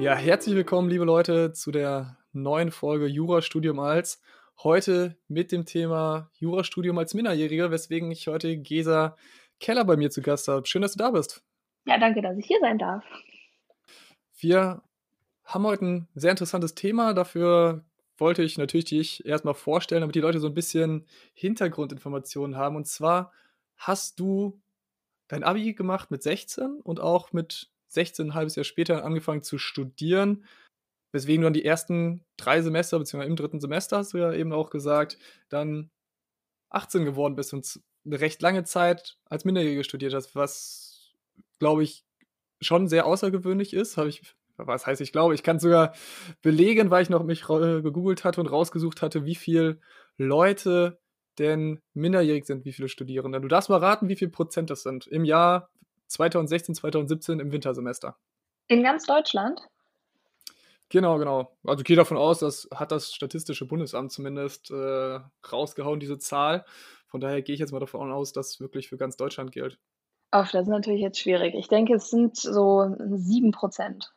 Ja, herzlich willkommen, liebe Leute, zu der neuen Folge Jurastudium als. Heute mit dem Thema Jurastudium als Minderjähriger, weswegen ich heute Gesa Keller bei mir zu Gast habe. Schön, dass du da bist. Ja, danke, dass ich hier sein darf. Wir haben heute ein sehr interessantes Thema. Dafür wollte ich natürlich dich erstmal vorstellen, damit die Leute so ein bisschen Hintergrundinformationen haben. Und zwar hast du dein Abi gemacht mit 16 und auch mit 16, ein halbes Jahr später angefangen zu studieren, weswegen du dann die ersten drei Semester, beziehungsweise im dritten Semester, hast du ja eben auch gesagt, dann 18 geworden bist und eine recht lange Zeit als Minderjährige studiert hast, was, glaube ich, schon sehr außergewöhnlich ist. Habe ich, was heißt ich glaube, ich kann sogar belegen, weil ich noch mich äh, gegoogelt hatte und rausgesucht hatte, wie viele Leute denn minderjährig sind, wie viele Studierende. Du darfst mal raten, wie viel Prozent das sind im Jahr 2016, 2017 im Wintersemester. In ganz Deutschland? Genau, genau. Also ich gehe davon aus, das hat das Statistische Bundesamt zumindest äh, rausgehauen, diese Zahl. Von daher gehe ich jetzt mal davon aus, dass wirklich für ganz Deutschland gilt. Ach, das ist natürlich jetzt schwierig. Ich denke, es sind so 7 Prozent.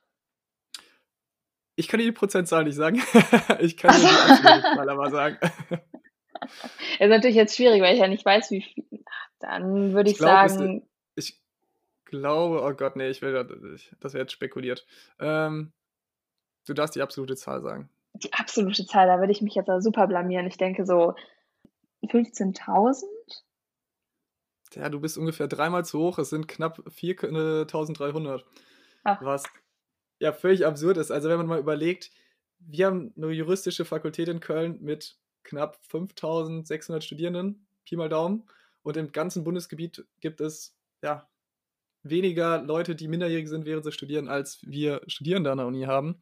Ich kann dir die Prozentzahl nicht sagen. ich kann dir die absolute Zahl aber sagen. Das ist natürlich jetzt schwierig, weil ich ja nicht weiß, wie viel. Dann würde ich, ich glaub, sagen. Glaube, oh Gott, nee, ich will, das wäre jetzt spekuliert. Ähm, du darfst die absolute Zahl sagen. Die absolute Zahl, da würde ich mich jetzt super blamieren. Ich denke so 15.000? Ja, du bist ungefähr dreimal zu hoch. Es sind knapp 4.300. Was ja völlig absurd ist. Also wenn man mal überlegt, wir haben eine juristische Fakultät in Köln mit knapp 5.600 Studierenden, Pi mal Daumen. Und im ganzen Bundesgebiet gibt es ja weniger Leute, die minderjährig sind, während sie studieren, als wir Studierende an der Uni haben.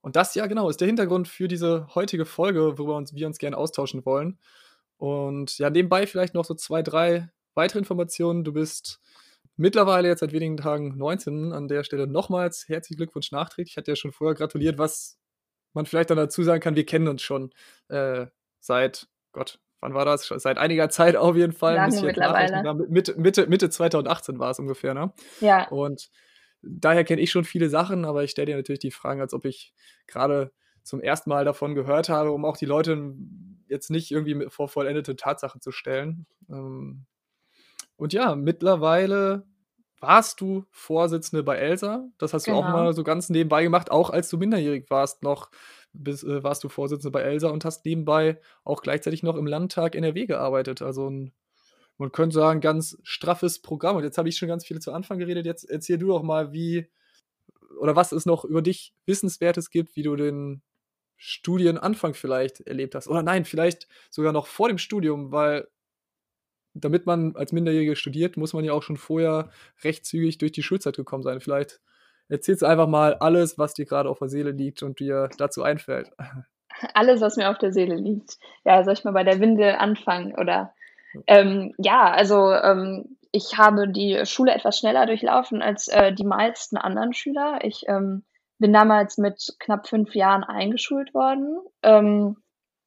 Und das ja genau ist der Hintergrund für diese heutige Folge, worüber uns, wir uns gerne austauschen wollen. Und ja, nebenbei vielleicht noch so zwei, drei weitere Informationen. Du bist mittlerweile jetzt seit wenigen Tagen 19. An der Stelle nochmals herzlichen Glückwunsch nachträglich. Ich hatte ja schon vorher gratuliert, was man vielleicht dann dazu sagen kann, wir kennen uns schon äh, seit, Gott, wann war das? Seit einiger Zeit auf jeden Fall. Lange mittlerweile. Mitte, Mitte, Mitte 2018 war es ungefähr, ne? Ja. Und daher kenne ich schon viele Sachen, aber ich stelle dir natürlich die Fragen, als ob ich gerade zum ersten Mal davon gehört habe, um auch die Leute jetzt nicht irgendwie vor vollendete Tatsachen zu stellen. Ähm, und ja, mittlerweile warst du Vorsitzende bei Elsa. Das hast genau. du auch genau. mal so ganz nebenbei gemacht, auch als du minderjährig warst noch. Bis, äh, warst du Vorsitzende bei Elsa und hast nebenbei auch gleichzeitig noch im Landtag NRW gearbeitet. Also ein, man könnte sagen, ganz straffes Programm. Und jetzt habe ich schon ganz viel zu Anfang geredet. Jetzt erzähl du doch mal, wie oder was es noch über dich Wissenswertes gibt, wie du den Studienanfang vielleicht erlebt hast. Oder nein, vielleicht sogar noch vor dem Studium, weil damit man als Minderjährige studiert, muss man ja auch schon vorher recht zügig durch die Schulzeit gekommen sein. Vielleicht erzählst du einfach mal alles, was dir gerade auf der Seele liegt und dir dazu einfällt. Alles, was mir auf der Seele liegt. Ja, soll ich mal bei der Windel anfangen? Oder ähm, ja, also ähm, ich habe die Schule etwas schneller durchlaufen als äh, die meisten anderen Schüler. Ich ähm, bin damals mit knapp fünf Jahren eingeschult worden ähm,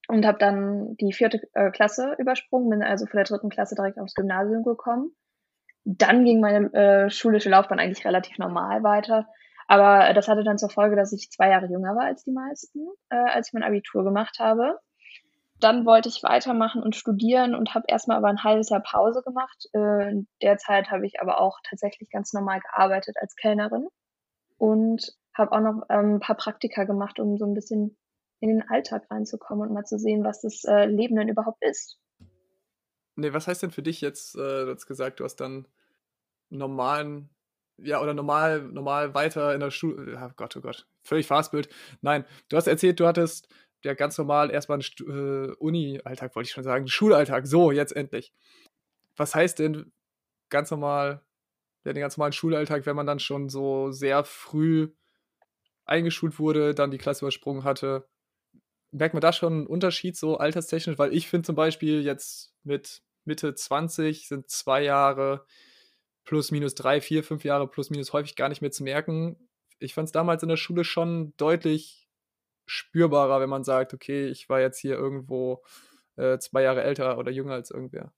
und habe dann die vierte äh, Klasse übersprungen, bin also von der dritten Klasse direkt aufs Gymnasium gekommen. Dann ging meine äh, schulische Laufbahn eigentlich relativ normal weiter. Aber das hatte dann zur Folge, dass ich zwei Jahre jünger war als die meisten, äh, als ich mein Abitur gemacht habe. Dann wollte ich weitermachen und studieren und habe erstmal aber ein halbes Jahr Pause gemacht. Äh, in der Zeit habe ich aber auch tatsächlich ganz normal gearbeitet als Kellnerin und habe auch noch ähm, ein paar Praktika gemacht, um so ein bisschen in den Alltag reinzukommen und mal zu sehen, was das äh, Leben denn überhaupt ist. Nee, was heißt denn für dich jetzt, äh, du hast gesagt, du hast dann normalen, ja, oder normal, normal weiter in der Schule, oh Gott, oh Gott, völlig Fastbild. Nein, du hast erzählt, du hattest ja ganz normal erstmal einen äh, Uni-Alltag, wollte ich schon sagen, Schulalltag, so, jetzt endlich. Was heißt denn ganz normal, ja, den ganz normalen Schulalltag, wenn man dann schon so sehr früh eingeschult wurde, dann die Klasse übersprungen hatte. Merkt man da schon einen Unterschied so alterstechnisch? Weil ich finde zum Beispiel jetzt mit Mitte 20 sind zwei Jahre plus minus drei, vier, fünf Jahre plus minus häufig gar nicht mehr zu merken. Ich fand es damals in der Schule schon deutlich spürbarer, wenn man sagt, okay, ich war jetzt hier irgendwo äh, zwei Jahre älter oder jünger als irgendwer.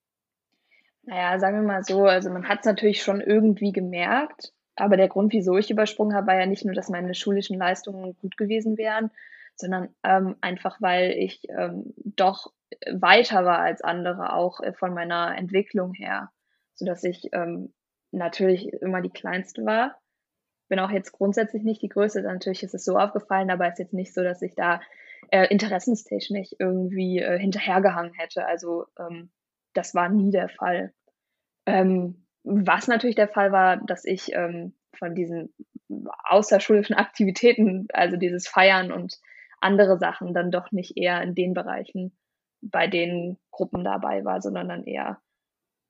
Naja, sagen wir mal so, also man hat es natürlich schon irgendwie gemerkt, Aber der Grund, wieso ich übersprungen habe, war ja nicht nur, dass meine schulischen Leistungen gut gewesen wären, sondern ähm, einfach, weil ich ähm, doch weiter war als andere, auch äh, von meiner Entwicklung her, sodass ich ähm, natürlich immer die Kleinste war. Bin auch jetzt grundsätzlich nicht die Größte, natürlich ist es so aufgefallen, aber es ist jetzt nicht so, dass ich da äh, interessenstechnisch irgendwie äh, hinterhergehangen hätte. Also ähm, das war nie der Fall. Ähm, was natürlich der Fall war, dass ich ähm, von diesen außerschulischen Aktivitäten, also dieses Feiern und andere Sachen, dann doch nicht eher in den Bereichen bei den Gruppen dabei war, sondern dann eher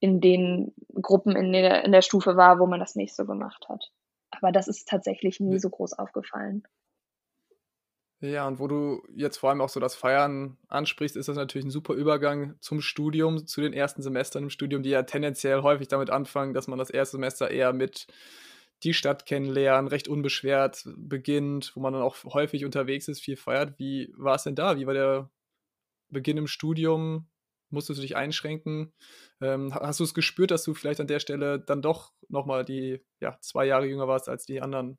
in den Gruppen in der, in der Stufe war, wo man das nicht so gemacht hat. Aber das ist tatsächlich nie so groß aufgefallen. Ja, und wo du jetzt vor allem auch so das Feiern ansprichst, ist das natürlich ein super Übergang zum Studium, zu den ersten Semestern im Studium, die ja tendenziell häufig damit anfangen, dass man das erste Semester eher mit die Stadt kennenlernen, recht unbeschwert beginnt, wo man dann auch häufig unterwegs ist, viel feiert. Wie war es denn da? Wie war der Beginn im Studium? Musstest du dich einschränken? Ähm, hast du es gespürt, dass du vielleicht an der Stelle dann doch nochmal die ja, zwei Jahre jünger warst als die anderen?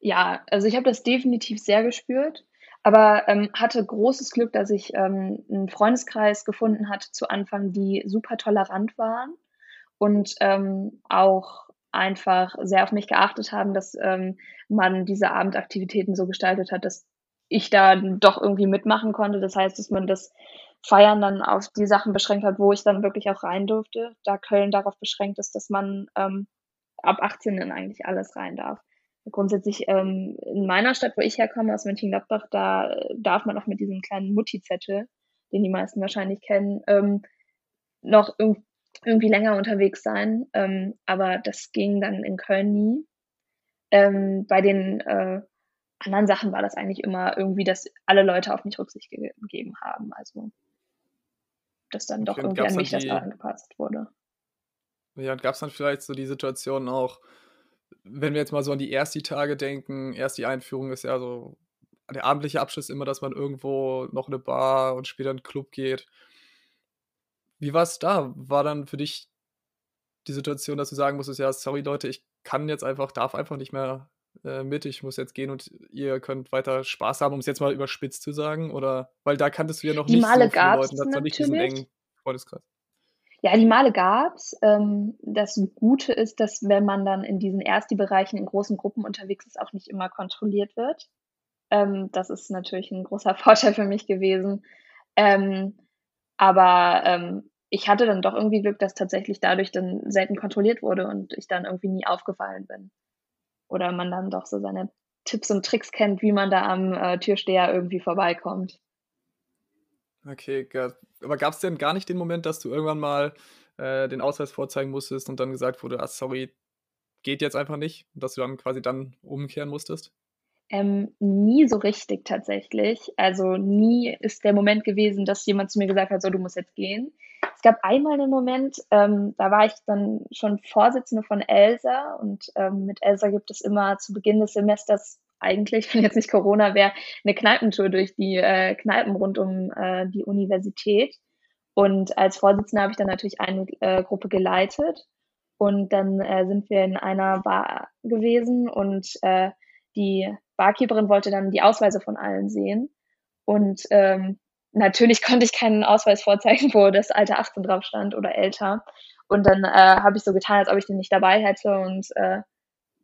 Ja, also ich habe das definitiv sehr gespürt, aber ähm, hatte großes Glück, dass ich ähm, einen Freundeskreis gefunden hatte zu Anfang, die super tolerant waren und ähm, auch einfach sehr auf mich geachtet haben, dass ähm, man diese Abendaktivitäten so gestaltet hat, dass ich da doch irgendwie mitmachen konnte. Das heißt, dass man das Feiern dann auf die Sachen beschränkt hat, wo ich dann wirklich auch rein durfte. Da Köln darauf beschränkt ist, dass man ähm, ab 18 dann eigentlich alles rein darf grundsätzlich ähm, in meiner Stadt, wo ich herkomme, aus Mönchengladbach, da äh, darf man auch mit diesem kleinen Mutti-Zettel, den die meisten wahrscheinlich kennen, ähm, noch irg irgendwie länger unterwegs sein. Ähm, aber das ging dann in Köln nie. Ähm, bei den äh, anderen Sachen war das eigentlich immer irgendwie, dass alle Leute auf mich Rücksicht gegeben haben. Also, dass dann doch irgendwie an mich die, das angepasst wurde. Ja, und gab es dann vielleicht so die Situation auch, wenn wir jetzt mal so an die Ersti-Tage denken, erst die Einführung ist ja so, der abendliche Abschluss immer, dass man irgendwo noch in eine Bar und später in einen Club geht. Wie war es da? War dann für dich die Situation, dass du sagen musstest, ja, sorry Leute, ich kann jetzt einfach, darf einfach nicht mehr äh, mit, ich muss jetzt gehen und ihr könnt weiter Spaß haben, um es jetzt mal überspitzt zu sagen? Oder weil da kanntest du ja noch die nicht Male so viele Leute, das war nicht diesen engen Freundeskreis. Ja, die Male gab's. Ähm, das Gute ist, dass wenn man dann in diesen Ersti-Bereichen in großen Gruppen unterwegs ist, auch nicht immer kontrolliert wird. Ähm, das ist natürlich ein großer Vorteil für mich gewesen. Ähm, aber ähm, ich hatte dann doch irgendwie Glück, dass tatsächlich dadurch dann selten kontrolliert wurde und ich dann irgendwie nie aufgefallen bin. Oder man dann doch so seine Tipps und Tricks kennt, wie man da am äh, Türsteher irgendwie vorbeikommt. Okay, aber gab es denn gar nicht den Moment, dass du irgendwann mal äh, den Ausweis vorzeigen musstest und dann gesagt wurde, ah, sorry, geht jetzt einfach nicht, und dass du dann quasi dann umkehren musstest? Ähm, nie so richtig tatsächlich. Also nie ist der Moment gewesen, dass jemand zu mir gesagt hat, so du musst jetzt gehen. Es gab einmal einen Moment, ähm, da war ich dann schon Vorsitzende von ELSA und ähm, mit ELSA gibt es immer zu Beginn des Semesters eigentlich, wenn jetzt nicht Corona wäre, eine Kneipentour durch die äh, Kneipen rund um äh, die Universität. Und als Vorsitzende habe ich dann natürlich eine äh, Gruppe geleitet. Und dann äh, sind wir in einer Bar gewesen und äh, die Barkeeperin wollte dann die Ausweise von allen sehen. Und ähm, natürlich konnte ich keinen Ausweis vorzeigen, wo das Alter 18 drauf stand oder älter. Und dann äh, habe ich so getan, als ob ich den nicht dabei hätte und äh,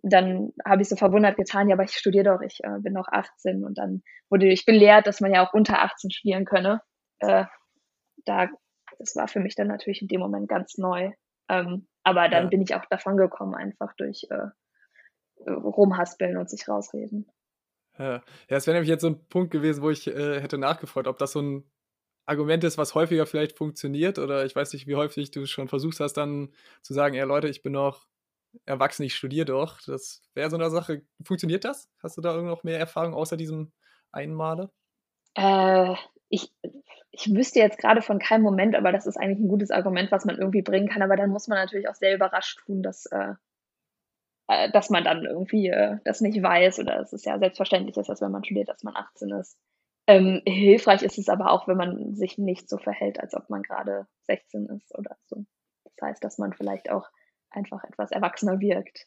dann habe ich so verwundert getan, ja, aber ich studiere doch, ich äh, bin noch 18 und dann wurde ich belehrt, dass man ja auch unter 18 studieren könne. Äh, da, das war für mich dann natürlich in dem Moment ganz neu. Ähm, aber dann ja. bin ich auch davon gekommen, einfach durch äh, rumhaspeln und sich rausreden. Ja, das wäre nämlich jetzt so ein Punkt gewesen, wo ich äh, hätte nachgefragt, ob das so ein Argument ist, was häufiger vielleicht funktioniert oder ich weiß nicht, wie häufig du schon versucht hast, dann zu sagen, ja Leute, ich bin noch erwachsen, ich studiere doch. Das wäre so eine Sache. Funktioniert das? Hast du da noch mehr Erfahrung außer diesem einen Male? Äh, ich, ich wüsste jetzt gerade von keinem Moment, aber das ist eigentlich ein gutes Argument, was man irgendwie bringen kann. Aber dann muss man natürlich auch sehr überrascht tun, dass, äh dass man dann irgendwie äh, das nicht weiß oder es ist ja selbstverständlich dass wenn man studiert, dass man 18 ist. Ähm, hilfreich ist es aber auch, wenn man sich nicht so verhält, als ob man gerade 16 ist oder so. Das heißt, dass man vielleicht auch einfach etwas erwachsener wirkt.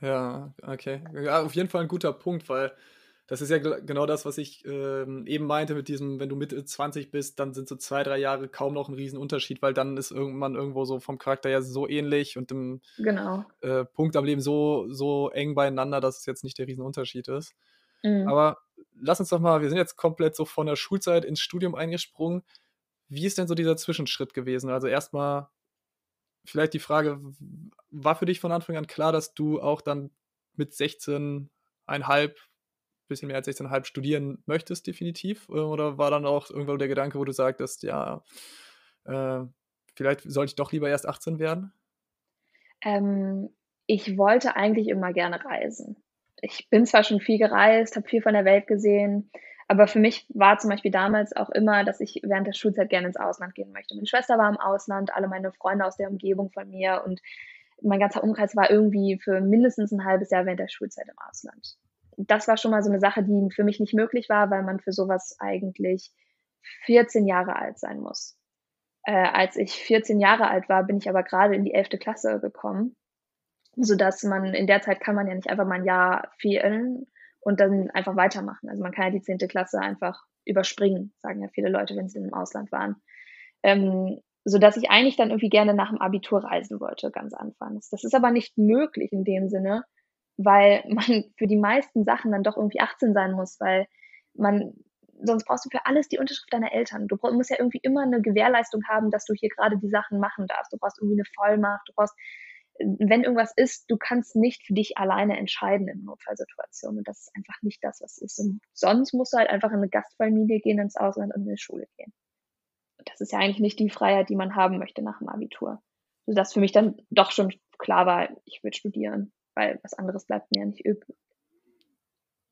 Ja, okay. Ja, auf jeden Fall ein guter Punkt, weil das ist ja genau das, was ich, ähm, eben meinte mit diesem, wenn du Mitte 20 bist, dann sind so 2, 3 Jahre kaum noch ein Riesenunterschied, weil dann ist irgendwann irgendwo so vom Charakter her so ähnlich und im Genau. äh, Punkt am Leben so so eng beieinander, dass es jetzt nicht der Riesenunterschied ist. Mhm. Aber lass uns doch mal wir sind jetzt komplett so von der Schulzeit ins Studium eingesprungen. Wie ist denn so dieser Zwischenschritt gewesen? Also, erstmal vielleicht die Frage, war für dich von Anfang an klar, dass du auch dann mit 16,5 bisschen mehr als 16,5 studieren möchtest definitiv? Oder war dann auch irgendwo der Gedanke, wo du sagtest: „Ja, äh, vielleicht sollte ich doch lieber erst 18 werden?“ Ähm, ich wollte eigentlich immer gerne reisen. Ich bin zwar schon viel gereist, habe viel von der Welt gesehen, aber für mich war zum Beispiel damals auch immer, dass ich während der Schulzeit gerne ins Ausland gehen möchte. Meine Schwester war im Ausland, alle meine Freunde aus der Umgebung von mir und mein ganzer Umkreis war irgendwie für mindestens ein halbes Jahr während der Schulzeit im Ausland. Das war schon mal so eine Sache, die für mich nicht möglich war, weil man für sowas eigentlich 14 Jahre alt sein muss. Äh, als ich 14 Jahre alt war, bin ich aber gerade in die 11. Klasse gekommen, sodass man in der Zeit kann man ja nicht einfach mal ein Jahr fehlen und dann einfach weitermachen. Also man kann ja die 10. Klasse einfach überspringen, sagen ja viele Leute, wenn sie im Ausland waren. Ähm, sodass ich eigentlich dann irgendwie gerne nach dem Abitur reisen wollte, ganz anfangs. Das ist aber nicht möglich in dem Sinne, weil man für die meisten Sachen dann doch irgendwie 18 sein muss, weil man sonst brauchst du für alles die Unterschrift deiner Eltern. Du musst ja irgendwie immer eine Gewährleistung haben, dass du hier gerade die Sachen machen darfst. Du brauchst irgendwie eine Vollmacht, du brauchst wenn irgendwas ist, du kannst nicht für dich alleine entscheiden in Notfallsituationen. Und das ist einfach nicht das, was ist. Und sonst musst du halt einfach in eine Gastfamilie gehen, ins Ausland und in die Schule gehen. Und das ist ja eigentlich nicht die Freiheit, die man haben möchte nach dem Abitur. Sodass für mich dann doch schon klar war, ich will studieren, weil was anderes bleibt mir ja nicht übrig.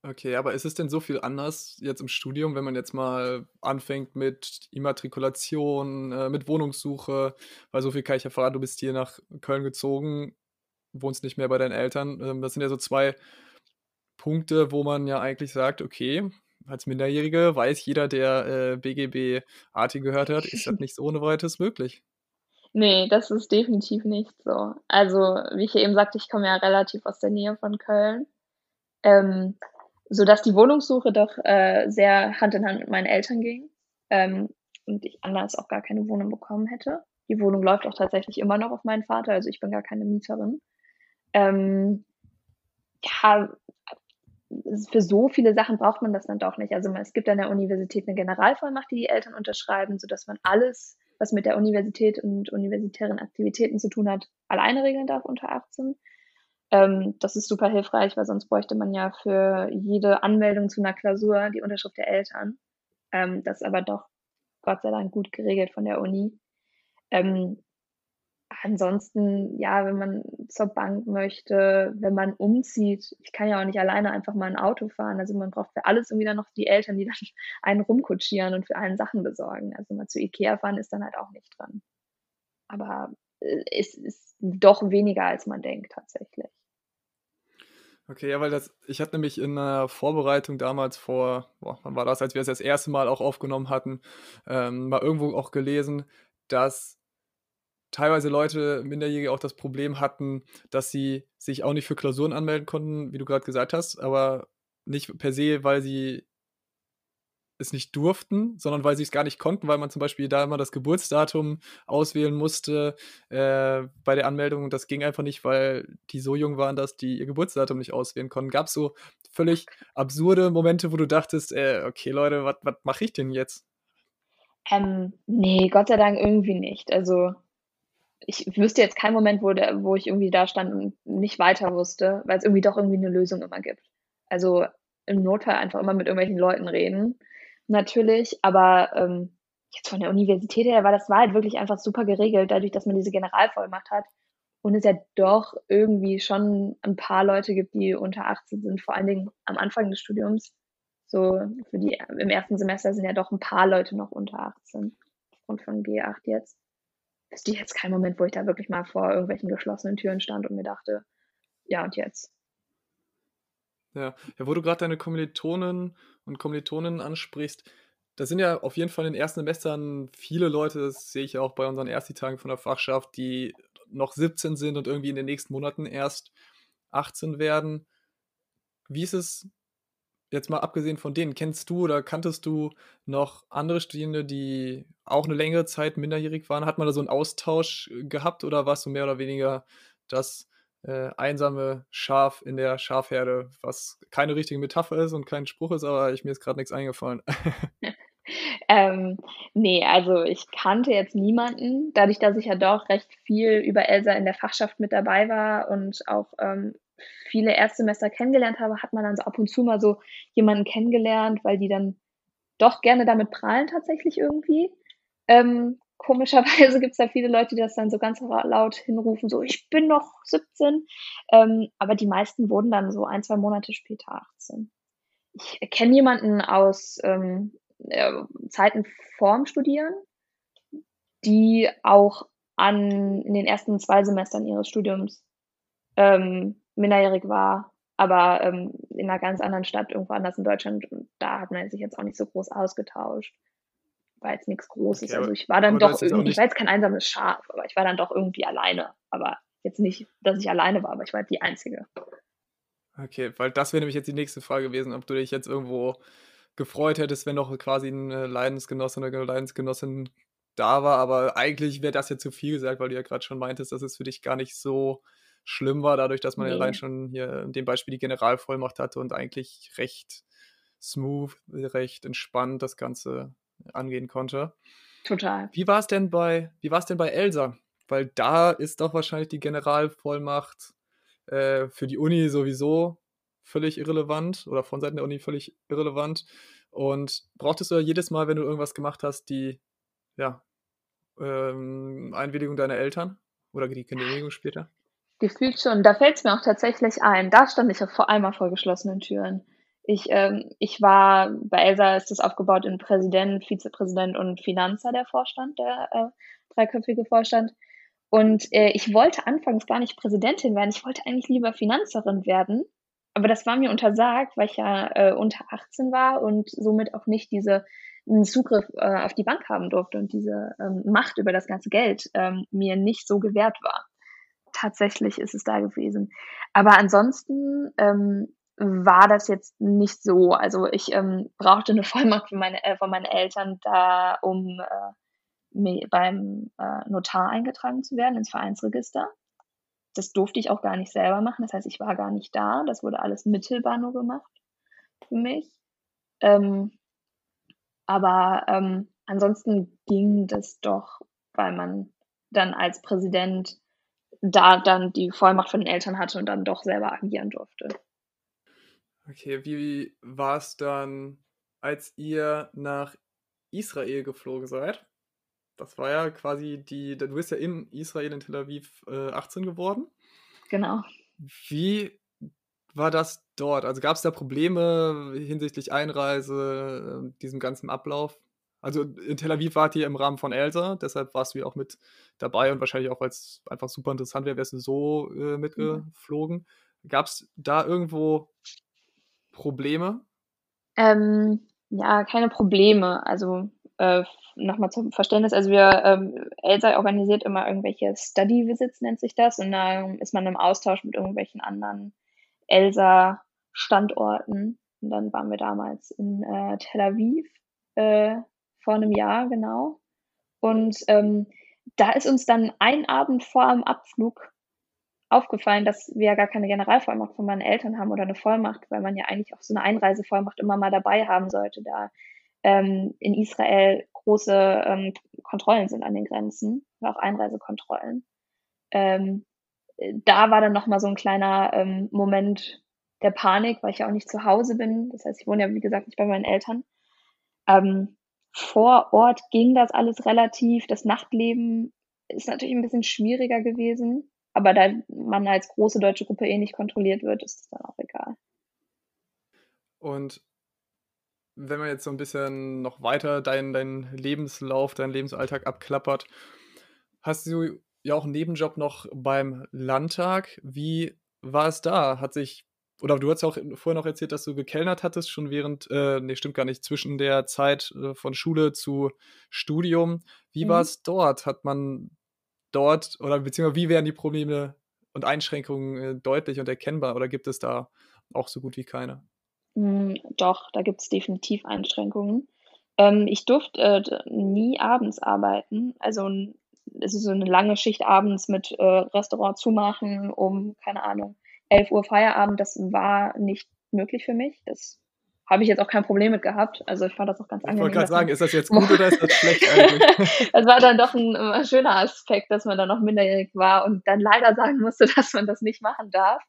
Okay, aber ist es denn so viel anders jetzt im Studium, wenn man jetzt mal anfängt mit Immatrikulation, äh, mit Wohnungssuche? Weil so viel kann ich ja verraten, du bist hier nach Köln gezogen, wohnst nicht mehr bei deinen Eltern. Ähm, das sind ja so zwei Punkte, wo man ja eigentlich sagt, okay, als Minderjährige weiß jeder, der äh, BGB AT gehört hat, ist das nicht so ohne weiteres möglich. Nee, das ist definitiv nicht so. Also, wie ich ja eben sagte, ich komme ja relativ aus der Nähe von Köln. Ähm, sodass die Wohnungssuche doch äh, sehr Hand in Hand mit meinen Eltern ging ähm, und ich anders auch gar keine Wohnung bekommen hätte. Die Wohnung läuft auch tatsächlich immer noch auf meinen Vater, also ich bin gar keine Mieterin. Ähm, ja, für so viele Sachen braucht man das dann doch nicht. Also es gibt an der Universität eine Generalvollmacht, die die Eltern unterschreiben, sodass man alles, was mit der Universität und universitären Aktivitäten zu tun hat, alleine regeln darf unter 18. Ähm, das ist super hilfreich, weil sonst bräuchte man ja für jede Anmeldung zu einer Klausur die Unterschrift der Eltern. Ähm, das ist aber doch Gott sei Dank gut geregelt von der Uni. Ähm, ansonsten, ja, wenn man zur Bank möchte, wenn man umzieht, ich kann ja auch nicht alleine einfach mal ein Auto fahren. Also man braucht für alles irgendwie dann noch die Eltern, die dann einen rumkutschieren und für einen Sachen besorgen. Also mal zu Ikea fahren ist dann halt auch nicht dran. Aber äh, es ist doch weniger, als man denkt tatsächlich. Okay, ja, weil das, ich hatte nämlich in der Vorbereitung damals vor, boah, wann war das, als wir es das erste Mal auch aufgenommen hatten, ähm, mal irgendwo auch gelesen, dass teilweise Leute, Minderjährige, auch das Problem hatten, dass sie sich auch nicht für Klausuren anmelden konnten, wie du gerade gesagt hast, aber nicht per se, weil sie es nicht durften, sondern weil sie es gar nicht konnten, weil man zum Beispiel da immer das Geburtsdatum auswählen musste äh, bei der Anmeldung. Das ging einfach nicht, weil die so jung waren, dass die ihr Geburtsdatum nicht auswählen konnten. Gab es so völlig absurde Momente, wo du dachtest, äh, okay Leute, was mache ich denn jetzt? Ähm, nee, Gott sei Dank irgendwie nicht. Also ich wüsste jetzt keinen Moment, wo, der, wo ich irgendwie da stand und nicht weiter wusste, weil es irgendwie doch irgendwie eine Lösung immer gibt. Also im Notfall einfach immer mit irgendwelchen Leuten reden natürlich, aber ähm, jetzt von der Universität her war das war halt wirklich einfach super geregelt, dadurch, dass man diese Generalvollmacht hat und es ja doch irgendwie schon ein paar Leute gibt, die unter 18 sind, vor allen Dingen am Anfang des Studiums. So für die im ersten Semester sind ja doch ein paar Leute noch unter 18 aufgrund von G8 jetzt. Wüsste ich jetzt keinen Moment, wo ich da wirklich mal vor irgendwelchen geschlossenen Türen stand und mir dachte, ja und jetzt. Ja, ja wo du gerade deine Kommilitonen und Kommilitonen ansprichst, da sind ja auf jeden Fall in den ersten Semestern viele Leute, das sehe ich ja auch bei unseren Ersti-Tagen von der Fachschaft, die noch 17 sind und irgendwie in den nächsten Monaten erst 18 werden. Wie ist es jetzt mal abgesehen von denen? Kennst du oder kanntest du noch andere Studierende, die auch eine längere Zeit minderjährig waren? Hat man da so einen Austausch äh, gehabt oder warst du mehr oder weniger das äh, einsame Schaf in der Schafherde, was keine richtige Metapher ist und kein Spruch ist, aber ich, mir ist gerade nichts eingefallen. Ähm, ne, also ich kannte jetzt niemanden. Dadurch, dass ich ja doch recht viel über Elsa in der Fachschaft mit dabei war und auch ähm, viele Erstsemester kennengelernt habe, hat man dann so ab und zu mal so jemanden kennengelernt, weil die dann doch gerne damit prahlen tatsächlich irgendwie. Ähm, komischerweise gibt es da viele Leute, die das dann so ganz laut hinrufen, so ich bin noch 17. Ähm, aber die meisten wurden dann so ein, zwei Monate später 18. Ich kenne jemanden aus ähm, äh, Zeiten vorm Studieren, die auch an, in den ersten zwei Semestern ihres Studiums ähm, minderjährig war, aber ähm, in einer ganz anderen Stadt, irgendwo anders in Deutschland. Und da hat man sich jetzt auch nicht so groß ausgetauscht. War jetzt nichts Großes. Okay, also ich war dann doch irgendwie, ich war jetzt kein einsames Schaf, aber ich war dann doch irgendwie alleine. Aber jetzt nicht, dass ich alleine war, aber ich war die Einzige. Okay, weil das wäre nämlich jetzt die nächste Frage gewesen, ob du dich jetzt irgendwo gefreut hättest, wenn noch quasi ein äh, Leidensgenosse oder eine Leidensgenossin da war. Aber eigentlich wäre das ja zu viel gesagt, weil du ja gerade schon meintest, dass es für dich gar nicht so schlimm war, dadurch, dass man nee. allein schon hier in dem Beispiel die Generalvollmacht hatte und eigentlich recht smooth, recht entspannt das Ganze angehen konnte. Total. Wie war es denn bei, wie war es denn bei Elsa? Weil da ist doch wahrscheinlich die Generalvollmacht äh, für die Uni sowieso völlig irrelevant oder von Seiten der Uni völlig irrelevant. Und brauchtest du ja jedes Mal, wenn du irgendwas gemacht hast, die ja, ähm, Einwilligung deiner Eltern oder die Genehmigung später? Gefühlt schon. Da fällt es mir auch tatsächlich ein. Da stand ich vor einmal vor geschlossenen Türen. Ich, ähm, ich war, bei Elsa ist das aufgebaut in Präsident, Vizepräsident und Finanzer, der Vorstand, der äh, dreiköpfige Vorstand. Und äh, ich wollte anfangs gar nicht Präsidentin werden. Ich wollte eigentlich lieber Finanzerin werden. Aber das war mir untersagt, weil ich ja äh, unter 18 war und somit auch nicht diese Zugriff äh, auf die Bank haben durfte und diese ähm, Macht über das ganze Geld ähm, mir nicht so gewährt war tatsächlich ist es da gewesen. Aber ansonsten ähm, war das jetzt nicht so. Also ich ähm, brauchte eine Vollmacht von, meine, äh, von meinen Eltern da, um äh, beim äh, Notar eingetragen zu werden ins Vereinsregister. Das durfte ich auch gar nicht selber machen. Das heißt, ich war gar nicht da. Das wurde alles mittelbar nur gemacht für mich. Ähm, aber ähm, ansonsten ging das doch, weil man dann als Präsident da dann die Vollmacht von den Eltern hatte und dann doch selber agieren durfte. Okay, wie war es dann, als ihr nach Israel geflogen seid? Das war ja quasi die, du bist ja in Israel, in Tel Aviv, äh, 18 geworden. Genau. Wie war das dort? Also gab es da Probleme hinsichtlich Einreise, äh, diesem ganzen Ablauf? Also in Tel Aviv wart ihr im Rahmen von Elsa, deshalb warst du ja auch mit dabei und wahrscheinlich auch, weil es einfach super interessant wäre, wärst du so äh, mhm. mitgeflogen. Mhm. Gab es da irgendwo Probleme? Ähm, ja, keine Probleme. Also äh, nochmal zum Verständnis, also wir, ähm, Elsa organisiert immer irgendwelche Study Visits, nennt sich das, und da ist man im Austausch mit irgendwelchen anderen Elsa-Standorten. Und dann waren wir damals in äh, Tel Aviv äh, vor einem Jahr, genau. Und ähm, da ist uns dann ein Abend vor dem Abflug aufgefallen, dass wir ja gar keine Generalvollmacht von meinen Eltern haben oder eine Vollmacht, weil man ja eigentlich auch so eine Einreisevollmacht immer mal dabei haben sollte, da ähm, in Israel große ähm, Kontrollen sind an den Grenzen, auch Einreisekontrollen. Ähm, da war dann nochmal so ein kleiner ähm, Moment der Panik, weil ich ja auch nicht zu Hause bin. Das heißt, ich wohne ja, wie gesagt, nicht bei meinen Eltern. Ähm, vor Ort ging das alles relativ. Das Nachtleben ist natürlich ein bisschen schwieriger gewesen. Aber da man als große deutsche Gruppe eh nicht kontrolliert wird, ist es dann auch egal. Und wenn man jetzt so ein bisschen noch weiter deinen dein Lebenslauf, deinen Lebensalltag abklappert, hast du ja auch einen Nebenjob noch beim Landtag. Wie war es da? Hat sich oder du hast ja auch vorher noch erzählt, dass du gekellnert hattest, schon während, äh, nee, stimmt gar nicht, zwischen der Zeit äh, von Schule zu Studium. Wie mhm. war es dort? Hat man dort, oder beziehungsweise wie wären die Probleme und Einschränkungen äh, deutlich und erkennbar oder gibt es da auch so gut wie keine? Hm, doch, da gibt es definitiv Einschränkungen. Ähm, ich durfte äh, nie abends arbeiten. Also es ist so eine lange Schicht abends mit äh, Restaurant zumachen um, keine Ahnung, 11 Uhr Feierabend. Das war nicht möglich für mich. Das habe ich jetzt auch kein Problem mit gehabt. Also ich fand das auch ganz angenehm. Ich wollte gerade sagen, ist das jetzt gut oder ist das schlecht eigentlich? das war dann doch ein, ein, schöner Aspekt, dass man dann noch minderjährig war und dann leider sagen musste, dass man das nicht machen darf.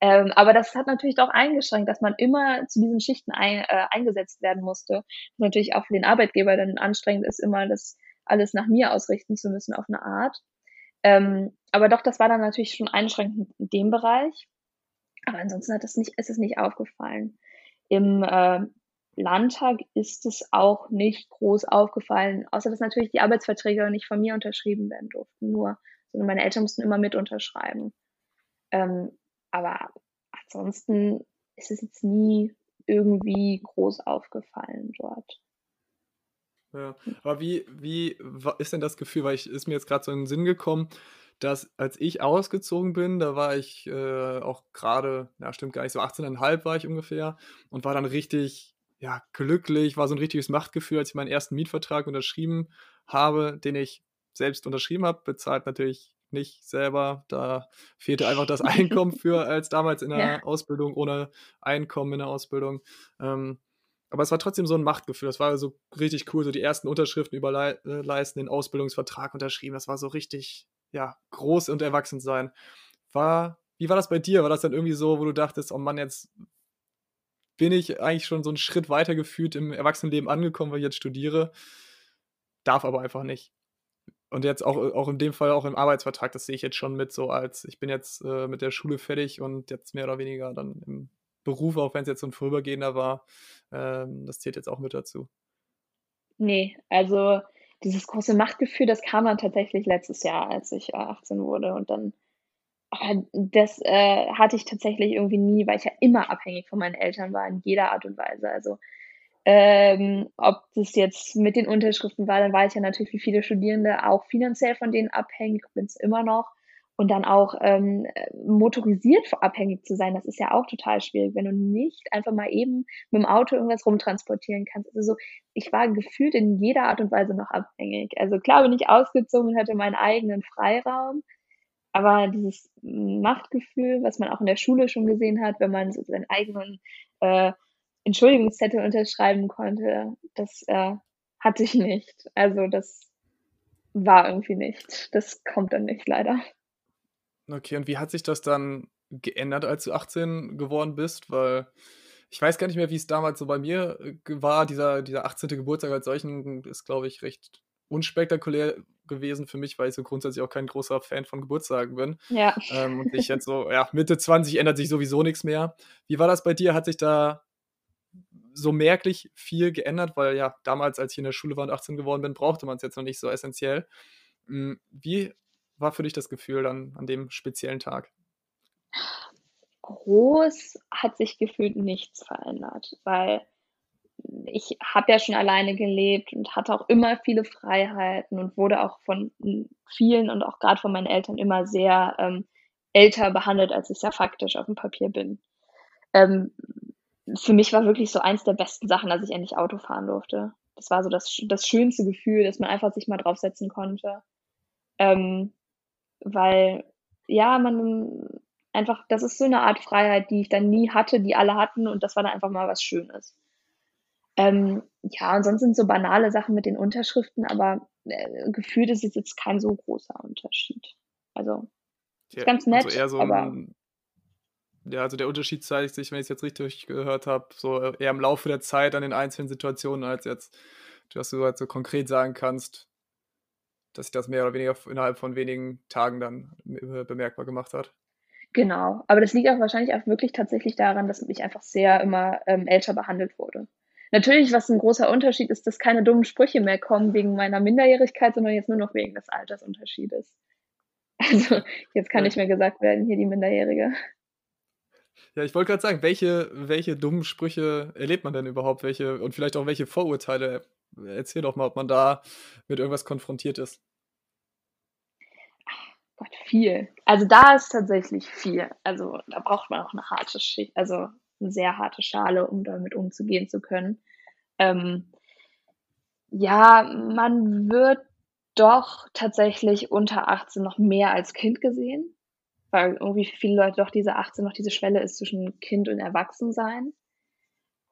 Ähm, aber das hat natürlich auch eingeschränkt, dass man immer zu diesen Schichten ein, äh, eingesetzt werden musste. Was natürlich auch für den Arbeitgeber dann anstrengend ist, immer das alles nach mir ausrichten zu müssen auf eine Art. Ähm, aber doch, das war dann natürlich schon einschränkend in dem Bereich. Aber ansonsten hat es nicht, ist es nicht aufgefallen. Im äh, Landtag ist es auch nicht groß aufgefallen, außer dass natürlich die Arbeitsverträge nicht von mir unterschrieben werden durften, nur, sondern meine Eltern mussten immer mit unterschreiben. Ähm, aber ansonsten ist es jetzt nie irgendwie groß aufgefallen dort. Ja, aber wie, wie ist denn das Gefühl, weil ich ist mir jetzt gerade so in den Sinn gekommen, dass als ich ausgezogen bin, da war ich äh, auch gerade, ja stimmt gar nicht, so 18,5 war ich ungefähr und war dann richtig, ja, glücklich, war so ein richtiges Machtgefühl, als ich meinen ersten Mietvertrag unterschrieben habe, den ich selbst unterschrieben habe, bezahlt natürlich nicht selber. Da fehlte einfach das Einkommen für, als damals in der ja. Ausbildung, ohne Einkommen in der Ausbildung. Ähm, aber es war trotzdem so ein Machtgefühl. Das war so richtig cool, so die ersten Unterschriften überleisten, den Ausbildungsvertrag unterschrieben. Das war so richtig, ja, groß und erwachsen sein. War, wie war das bei dir? War das dann irgendwie so, wo du dachtest, oh Mann, jetzt bin ich eigentlich schon so einen Schritt weiter gefühlt im Erwachsenenleben angekommen, weil ich jetzt studiere, darf aber einfach nicht. Und jetzt auch, auch in dem Fall auch im Arbeitsvertrag, das sehe ich jetzt schon mit so als, ich bin jetzt äh, mit der Schule fertig und jetzt mehr oder weniger dann im Beruf, auch wenn es jetzt so ein vorübergehender war, ähm, das zählt jetzt auch mit dazu. Nee, also dieses große Machtgefühl, das kam dann tatsächlich letztes Jahr, als ich äh, 18 wurde. Und dann, das äh, hatte ich tatsächlich irgendwie nie, weil ich ja immer abhängig von meinen Eltern war, in jeder Art und Weise. Also ähm, ob das jetzt mit den Unterschriften war, dann weiß ich ja natürlich, wie viele Studierende auch finanziell von denen abhängig, bin es immer noch. Und dann auch ähm, motorisiert abhängig zu sein, das ist ja auch total schwierig, wenn du nicht einfach mal eben mit dem Auto irgendwas rumtransportieren kannst. Also so, ich war gefühlt in jeder Art und Weise noch abhängig. Also klar bin ich ausgezogen und hatte meinen eigenen Freiraum, aber dieses Machtgefühl, was man auch in der Schule schon gesehen hat, wenn man so seinen eigenen äh, Entschuldigungszettel unterschreiben konnte, das äh, hatte ich nicht. Also das war irgendwie nicht. Das kommt dann nicht, leider. Okay, und wie hat sich das dann geändert, als du 18 geworden bist? Weil ich weiß gar nicht mehr, wie es damals so bei mir äh, war. Dieser, dieser 18. Geburtstag als solchen ist, glaube ich, recht unspektakulär gewesen für mich, weil ich so grundsätzlich auch kein großer Fan von Geburtstagen bin. Ja. Ähm, und ich jetzt so, ja, Mitte 20 ändert sich sowieso nichts mehr. Wie war das bei dir? Hat sich da so merklich viel geändert, weil ja damals, als ich in der Schule war und 18 geworden bin, brauchte man es jetzt noch nicht so essentiell. Hm, wie war für dich das Gefühl dann an dem speziellen Tag? Groß hat sich gefühlt nichts verändert, weil ich habe ja schon alleine gelebt und hatte auch immer viele Freiheiten und wurde auch von vielen und auch gerade von meinen Eltern immer sehr ähm, älter behandelt, als ich ja faktisch auf dem Papier bin. Ähm, für mich war wirklich so eins der besten Sachen, dass ich endlich Auto fahren durfte. Das war so das, das schönste Gefühl, dass man einfach sich mal draufsetzen konnte. Ähm, weil, ja, man einfach, das ist so eine Art Freiheit, die ich dann nie hatte, die alle hatten und das war dann einfach mal was Schönes. Ähm, ja, und sonst sind so banale Sachen mit den Unterschriften, aber äh, gefühlt ist es jetzt kein so großer Unterschied. Also, ist ganz nett, also eher so aber. Ja, also der Unterschied zeigt sich, wenn ich es jetzt richtig gehört habe, so eher im Laufe der Zeit an den einzelnen Situationen, als jetzt, dass du halt so konkret sagen kannst, dass sich das mehr oder weniger innerhalb von wenigen Tagen dann bemerkbar gemacht hat. Genau, aber das liegt auch wahrscheinlich auch wirklich tatsächlich daran, dass ich einfach sehr immer ähm, älter behandelt wurde. Natürlich, was ein großer Unterschied ist, dass keine dummen Sprüche mehr kommen wegen meiner Minderjährigkeit, sondern jetzt nur noch wegen des Altersunterschiedes. Also jetzt kann ja. nicht mehr gesagt werden, hier die Minderjährige. Ja, ich wollte gerade sagen, welche, welche dummen Sprüche erlebt man denn überhaupt? Welche und vielleicht auch welche Vorurteile? Erzähl doch mal, ob man da mit irgendwas konfrontiert ist. Gott, viel. Also da ist tatsächlich viel. Also da braucht man auch eine harte Schicht, also eine sehr harte Schale, um damit umzugehen zu können. Ähm, ja, man wird doch tatsächlich unter 18 noch mehr als Kind gesehen, weil irgendwie viele Leute doch diese 18 noch diese Schwelle ist zwischen Kind und Erwachsensein.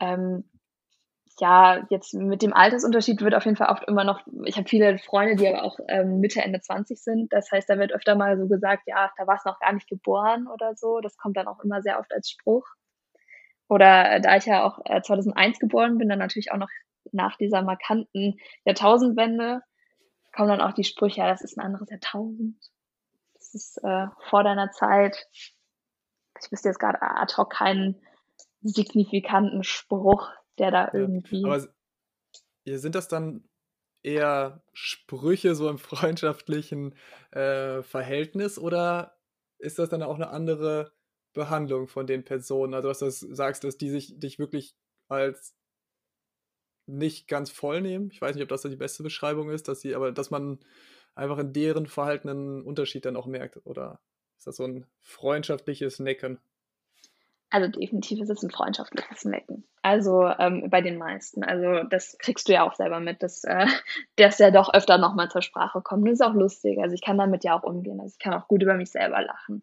Ähm, ja, jetzt mit dem Altersunterschied wird auf jeden Fall oft immer noch, ich habe viele Freunde, die aber auch ähm, Mitte, Ende 20 sind. Das heißt, da wird öfter mal so gesagt, ja, da warst du noch gar nicht geboren oder so. Das kommt dann auch immer sehr oft als Spruch. Oder äh, da ich ja auch äh, 2001 geboren bin, dann natürlich auch noch nach dieser markanten Jahrtausendwende, kommen dann auch die Sprüche, ja, das ist ein anderes Jahrtausend. Das ist äh, vor deiner Zeit. Ich wüsste jetzt gerade ad hoc keinen signifikanten Spruch, der da irgendwie. Aber sind das dann eher Sprüche so im freundschaftlichen äh, Verhältnis oder ist das dann auch eine andere Behandlung von den Personen? Also, dass du sagst, dass die sich dich wirklich als nicht ganz voll nehmen. Ich weiß nicht, ob das die beste Beschreibung ist, dass sie, aber dass man einfach in deren Verhalten einen Unterschied dann auch merkt. Oder ist das so ein freundschaftliches Necken? Also definitiv ist es ein freundschaftliches Necken. Also ähm, bei den meisten. Also das kriegst du ja auch selber mit, dass äh, das ja doch öfter nochmal zur Sprache kommt. das ist auch lustig. Also ich kann damit ja auch umgehen. Also ich kann auch gut über mich selber lachen.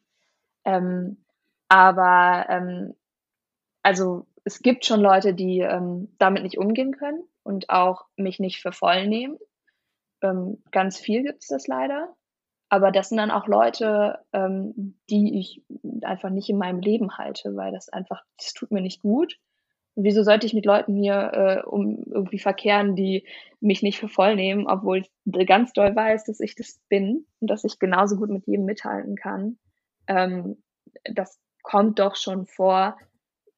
Ähm, aber ähm, also es gibt schon Leute, die ähm, damit nicht umgehen können und auch mich nicht für voll nehmen. Ähm, ganz viel gibt es das leider. Aber das sind dann auch Leute, ähm, die ich einfach nicht in meinem Leben halte, weil das einfach, das tut mir nicht gut. Und wieso sollte ich mit Leuten hier äh, um irgendwie verkehren, die mich nicht für voll nehmen, obwohl ich ganz doll weiß, dass ich das bin und dass ich genauso gut mit jedem mithalten kann. Ähm, das kommt doch schon vor,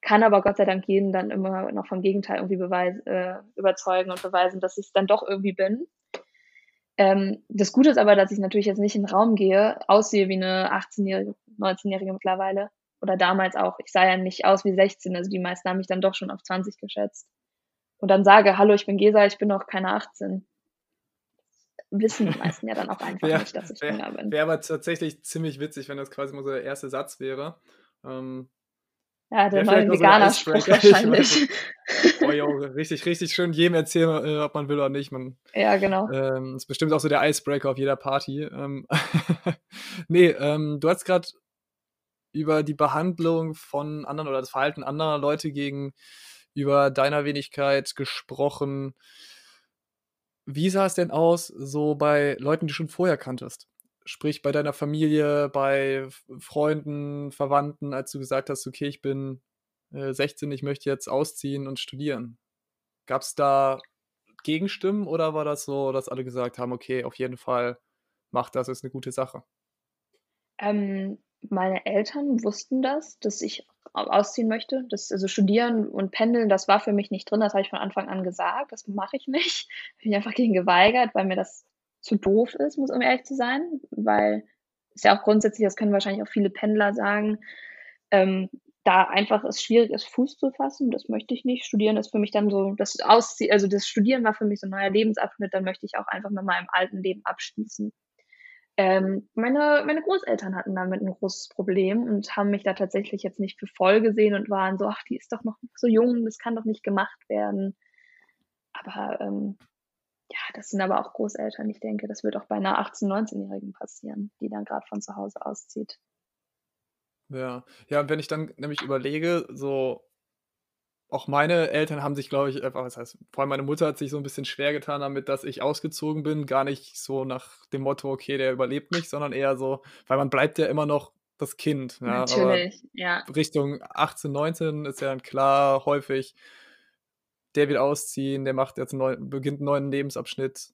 kann aber Gott sei Dank jeden dann immer noch vom Gegenteil irgendwie beweis, äh, überzeugen und beweisen, dass ich es dann doch irgendwie bin. Ähm, das Gute ist aber, dass ich natürlich jetzt nicht in den Raum gehe, aussehe wie eine 18-Jährige, 19-Jährige mittlerweile oder damals auch. Ich sah ja nicht aus wie 16, also die meisten haben mich dann doch schon auf 20 geschätzt. Und dann sage, hallo, ich bin Gesa, ich bin noch keine 18 wissen die meisten ja dann auch einfach wär, nicht, dass ich wär, jünger bin. Wäre aber tatsächlich ziemlich witzig, wenn das quasi mal so der erste Satz wäre. Ähm, ja, der neue Veganer-Spruch wahrscheinlich. oh, jo, richtig, richtig schön jedem erzählen, äh, ob man will oder nicht. Man, ja, genau. Ähm, ist bestimmt auch so der Icebreaker auf jeder Party. Ähm, nee, ähm, du hast gerade über die Behandlung von anderen oder das Verhalten anderer Leute gegenüber deiner Wenigkeit gesprochen. Wie sah es denn aus, so bei Leuten, die du schon vorher kanntest? Sprich bei deiner Familie, bei Freunden, Verwandten, als du gesagt hast, okay, ich bin äh, 16, ich möchte jetzt ausziehen und studieren. Gab es da Gegenstimmen oder war das so, dass alle gesagt haben, okay, auf jeden Fall, mach das, ist eine gute Sache? Ähm, meine Eltern wussten das, dass ich ausziehen möchte. Das, also studieren und pendeln, das war für mich nicht drin. Das habe ich von Anfang an gesagt. Das mache ich nicht. Ich bin einfach gegen geweigert, weil mir das zu doof ist, muss um ehrlich zu sein, weil es ja auch grundsätzlich, das können wahrscheinlich auch viele Pendler sagen, ähm, da einfach es schwierig ist, Fuß zu fassen. Das möchte ich nicht. Studieren ist für mich dann so, das Ausziehen, also das Studieren war für mich so ein neuer Lebensabschnitt, dann möchte ich auch einfach mit meinem alten Leben abschließen. Ähm, meine, meine Großeltern hatten damit ein großes Problem und haben mich da tatsächlich jetzt nicht für voll gesehen und waren so, ach, die ist doch noch so jung, das kann doch nicht gemacht werden. Aber ähm, ja, das sind aber auch Großeltern. Ich denke, das wird auch bei einer 18-, 19-Jährigen passieren, die dann gerade von zu Hause auszieht. Ja, ja, und wenn ich dann nämlich überlege, so auch meine Eltern haben sich, glaube ich, einfach, das heißt, vor allem meine Mutter hat sich so ein bisschen schwer getan damit, dass ich ausgezogen bin. Gar nicht so nach dem Motto, okay, der überlebt mich, sondern eher so, weil man bleibt ja immer noch das Kind. Ja, Natürlich, ja. Richtung 18, 19 ist ja dann klar häufig, der will ausziehen, der macht jetzt einen neuen, beginnt einen neuen Lebensabschnitt.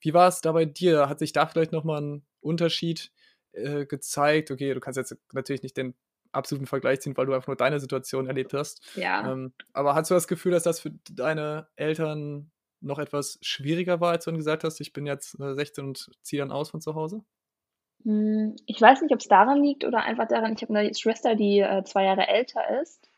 Wie war es da bei dir? Hat sich da vielleicht nochmal ein Unterschied äh, gezeigt? Okay, du kannst jetzt natürlich nicht den absoluten Vergleich ziehen, weil du einfach nur deine Situation erlebt hast. Ja. Ähm, aber hast du das Gefühl, dass das für deine Eltern noch etwas schwieriger war, als du dann gesagt hast, ich bin jetzt 16 äh, und ziehe dann aus von zu Hause? Hm, ich weiß nicht, ob es daran liegt oder einfach daran, ich habe eine Schwester, die äh, zwei Jahre älter ist.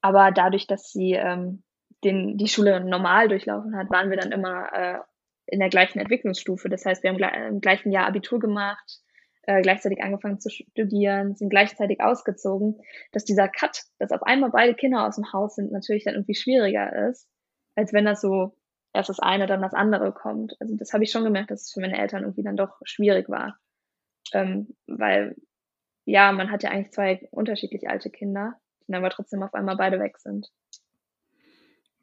Aber dadurch, dass sie ähm, den, die Schule normal durchlaufen hat, waren wir dann immer äh, in der gleichen Entwicklungsstufe. Das heißt, wir haben im gleichen Jahr Abitur gemacht, äh, gleichzeitig angefangen zu studieren, sind gleichzeitig ausgezogen, dass dieser Cut, dass auf einmal beide Kinder aus dem Haus sind, natürlich dann irgendwie schwieriger ist, als wenn das so erst das eine, dann das andere kommt. Also das habe ich schon gemerkt, dass es für meine Eltern irgendwie dann doch schwierig war. Ähm, weil, ja, man hat ja eigentlich zwei unterschiedlich alte Kinder, die dann aber trotzdem auf einmal beide weg sind.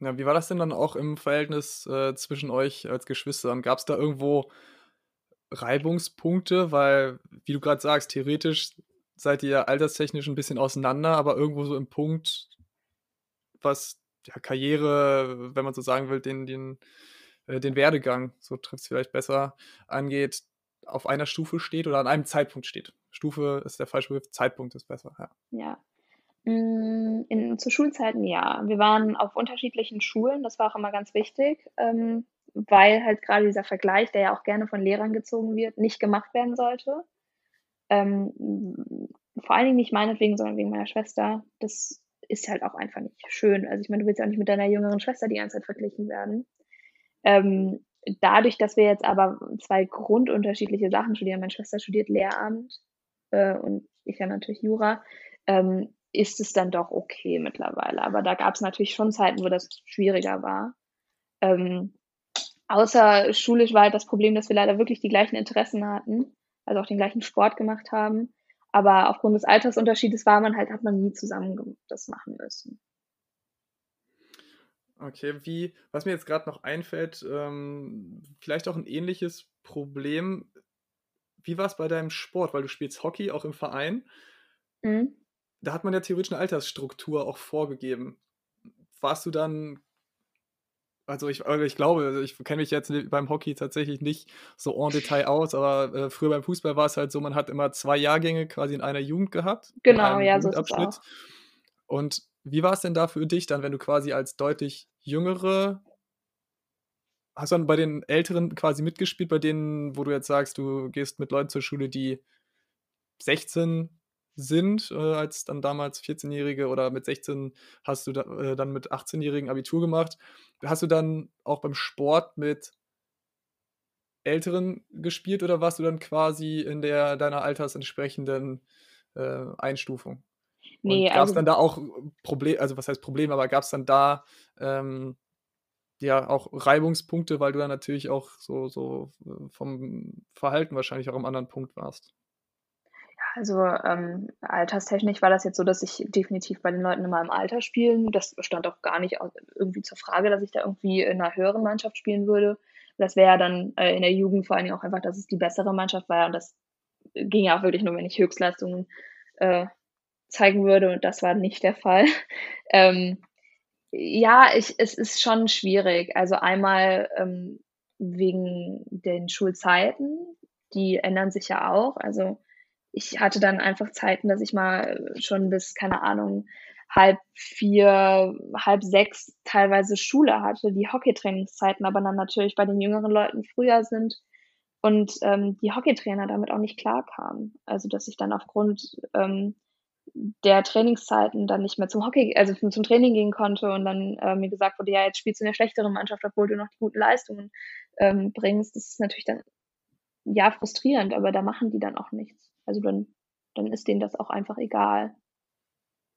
Ja, wie war das denn dann auch im Verhältnis äh, zwischen euch als Geschwistern? Gab es da irgendwo Reibungspunkte? Weil, wie du gerade sagst, theoretisch seid ihr alterstechnisch ein bisschen auseinander, aber irgendwo so im Punkt, was ja, Karriere, wenn man so sagen will, den, den, äh, den Werdegang, so trifft es vielleicht besser, angeht, auf einer Stufe steht oder an einem Zeitpunkt steht. Stufe ist der falsche Begriff, Zeitpunkt ist besser, ja. Ja. Mm, in, zu Schulzeiten ja. Wir waren auf unterschiedlichen Schulen, das war auch immer ganz wichtig, ähm, weil halt gerade dieser Vergleich, der ja auch gerne von Lehrern gezogen wird, nicht gemacht werden sollte. Ähm, vor allen Dingen nicht meinetwegen, sondern wegen meiner Schwester. Das ist halt auch einfach nicht schön. Also ich meine, du willst ja auch nicht mit deiner jüngeren Schwester die ganze Zeit verglichen werden. Ähm, dadurch, dass wir jetzt aber zwei grundunterschiedliche Sachen studieren, meine Schwester studiert Lehramt äh, und ich ja natürlich Jura, ähm, ist es dann doch okay mittlerweile. Aber da gab es natürlich schon Zeiten, wo das schwieriger war. Ähm, außer schulisch war halt das Problem, dass wir leider wirklich die gleichen Interessen hatten, also auch den gleichen Sport gemacht haben. Aber aufgrund des Altersunterschiedes war man halt, hat man nie zusammen das machen müssen. Okay, wie, was mir jetzt gerade noch einfällt, ähm, vielleicht auch ein ähnliches Problem. Wie war es bei deinem Sport? Weil du spielst Hockey auch im Verein. Mhm da hat man ja theoretisch eine Altersstruktur auch vorgegeben. Warst du dann, also ich, also ich glaube, also ich kenne mich jetzt beim Hockey tatsächlich nicht so en Detail aus, aber äh, früher beim Fußball war es halt so, man hat immer zwei Jahrgänge quasi in einer Jugend gehabt. Genau, ja, so ist es auch. Und wie war es denn da für dich dann, wenn du quasi als deutlich jüngere hast du dann bei den Älteren quasi mitgespielt, bei denen, wo du jetzt sagst, du gehst mit Leuten zur Schule, die 16, sind, äh, als dann damals 14-Jährige oder mit 16 hast du da, äh, dann mit 18-Jährigen Abitur gemacht. Hast du dann auch beim Sport mit Älteren gespielt oder warst du dann quasi in der deiner altersentsprechenden äh, Einstufung? Nee, gab es also, dann da auch Probleme, also was heißt Probleme, aber gab es dann da ähm, ja auch Reibungspunkte, weil du dann natürlich auch so, so äh, vom Verhalten wahrscheinlich auch am anderen Punkt warst? Also ähm, alterstechnisch war das jetzt so, dass ich definitiv bei den Leuten in meinem Alter spielen. Das stand auch gar nicht irgendwie zur Frage, dass ich da irgendwie in einer höheren Mannschaft spielen würde. Das wäre ja dann äh, in der Jugend vor allen Dingen auch einfach, dass es die bessere Mannschaft war. Und das ging ja auch wirklich nur, wenn ich Höchstleistungen äh, zeigen würde. Und das war nicht der Fall. ähm, ja, ich, es ist schon schwierig. Also einmal ähm, wegen den Schulzeiten, die ändern sich ja auch. Also ich hatte dann einfach Zeiten, dass ich mal schon bis, keine Ahnung, halb vier, halb sechs teilweise Schule hatte, die Hockeytrainingszeiten aber dann natürlich bei den jüngeren Leuten früher sind und ähm, die Hockeytrainer damit auch nicht klarkamen. Also dass ich dann aufgrund ähm, der Trainingszeiten dann nicht mehr zum Hockey, also zum Training gehen konnte und dann äh, mir gesagt wurde, ja, jetzt spielst du in der schlechteren Mannschaft, obwohl du noch die guten Leistungen ähm, bringst. Das ist natürlich dann ja frustrierend, aber da machen die dann auch nichts. Also dann, dann ist denen das auch einfach egal.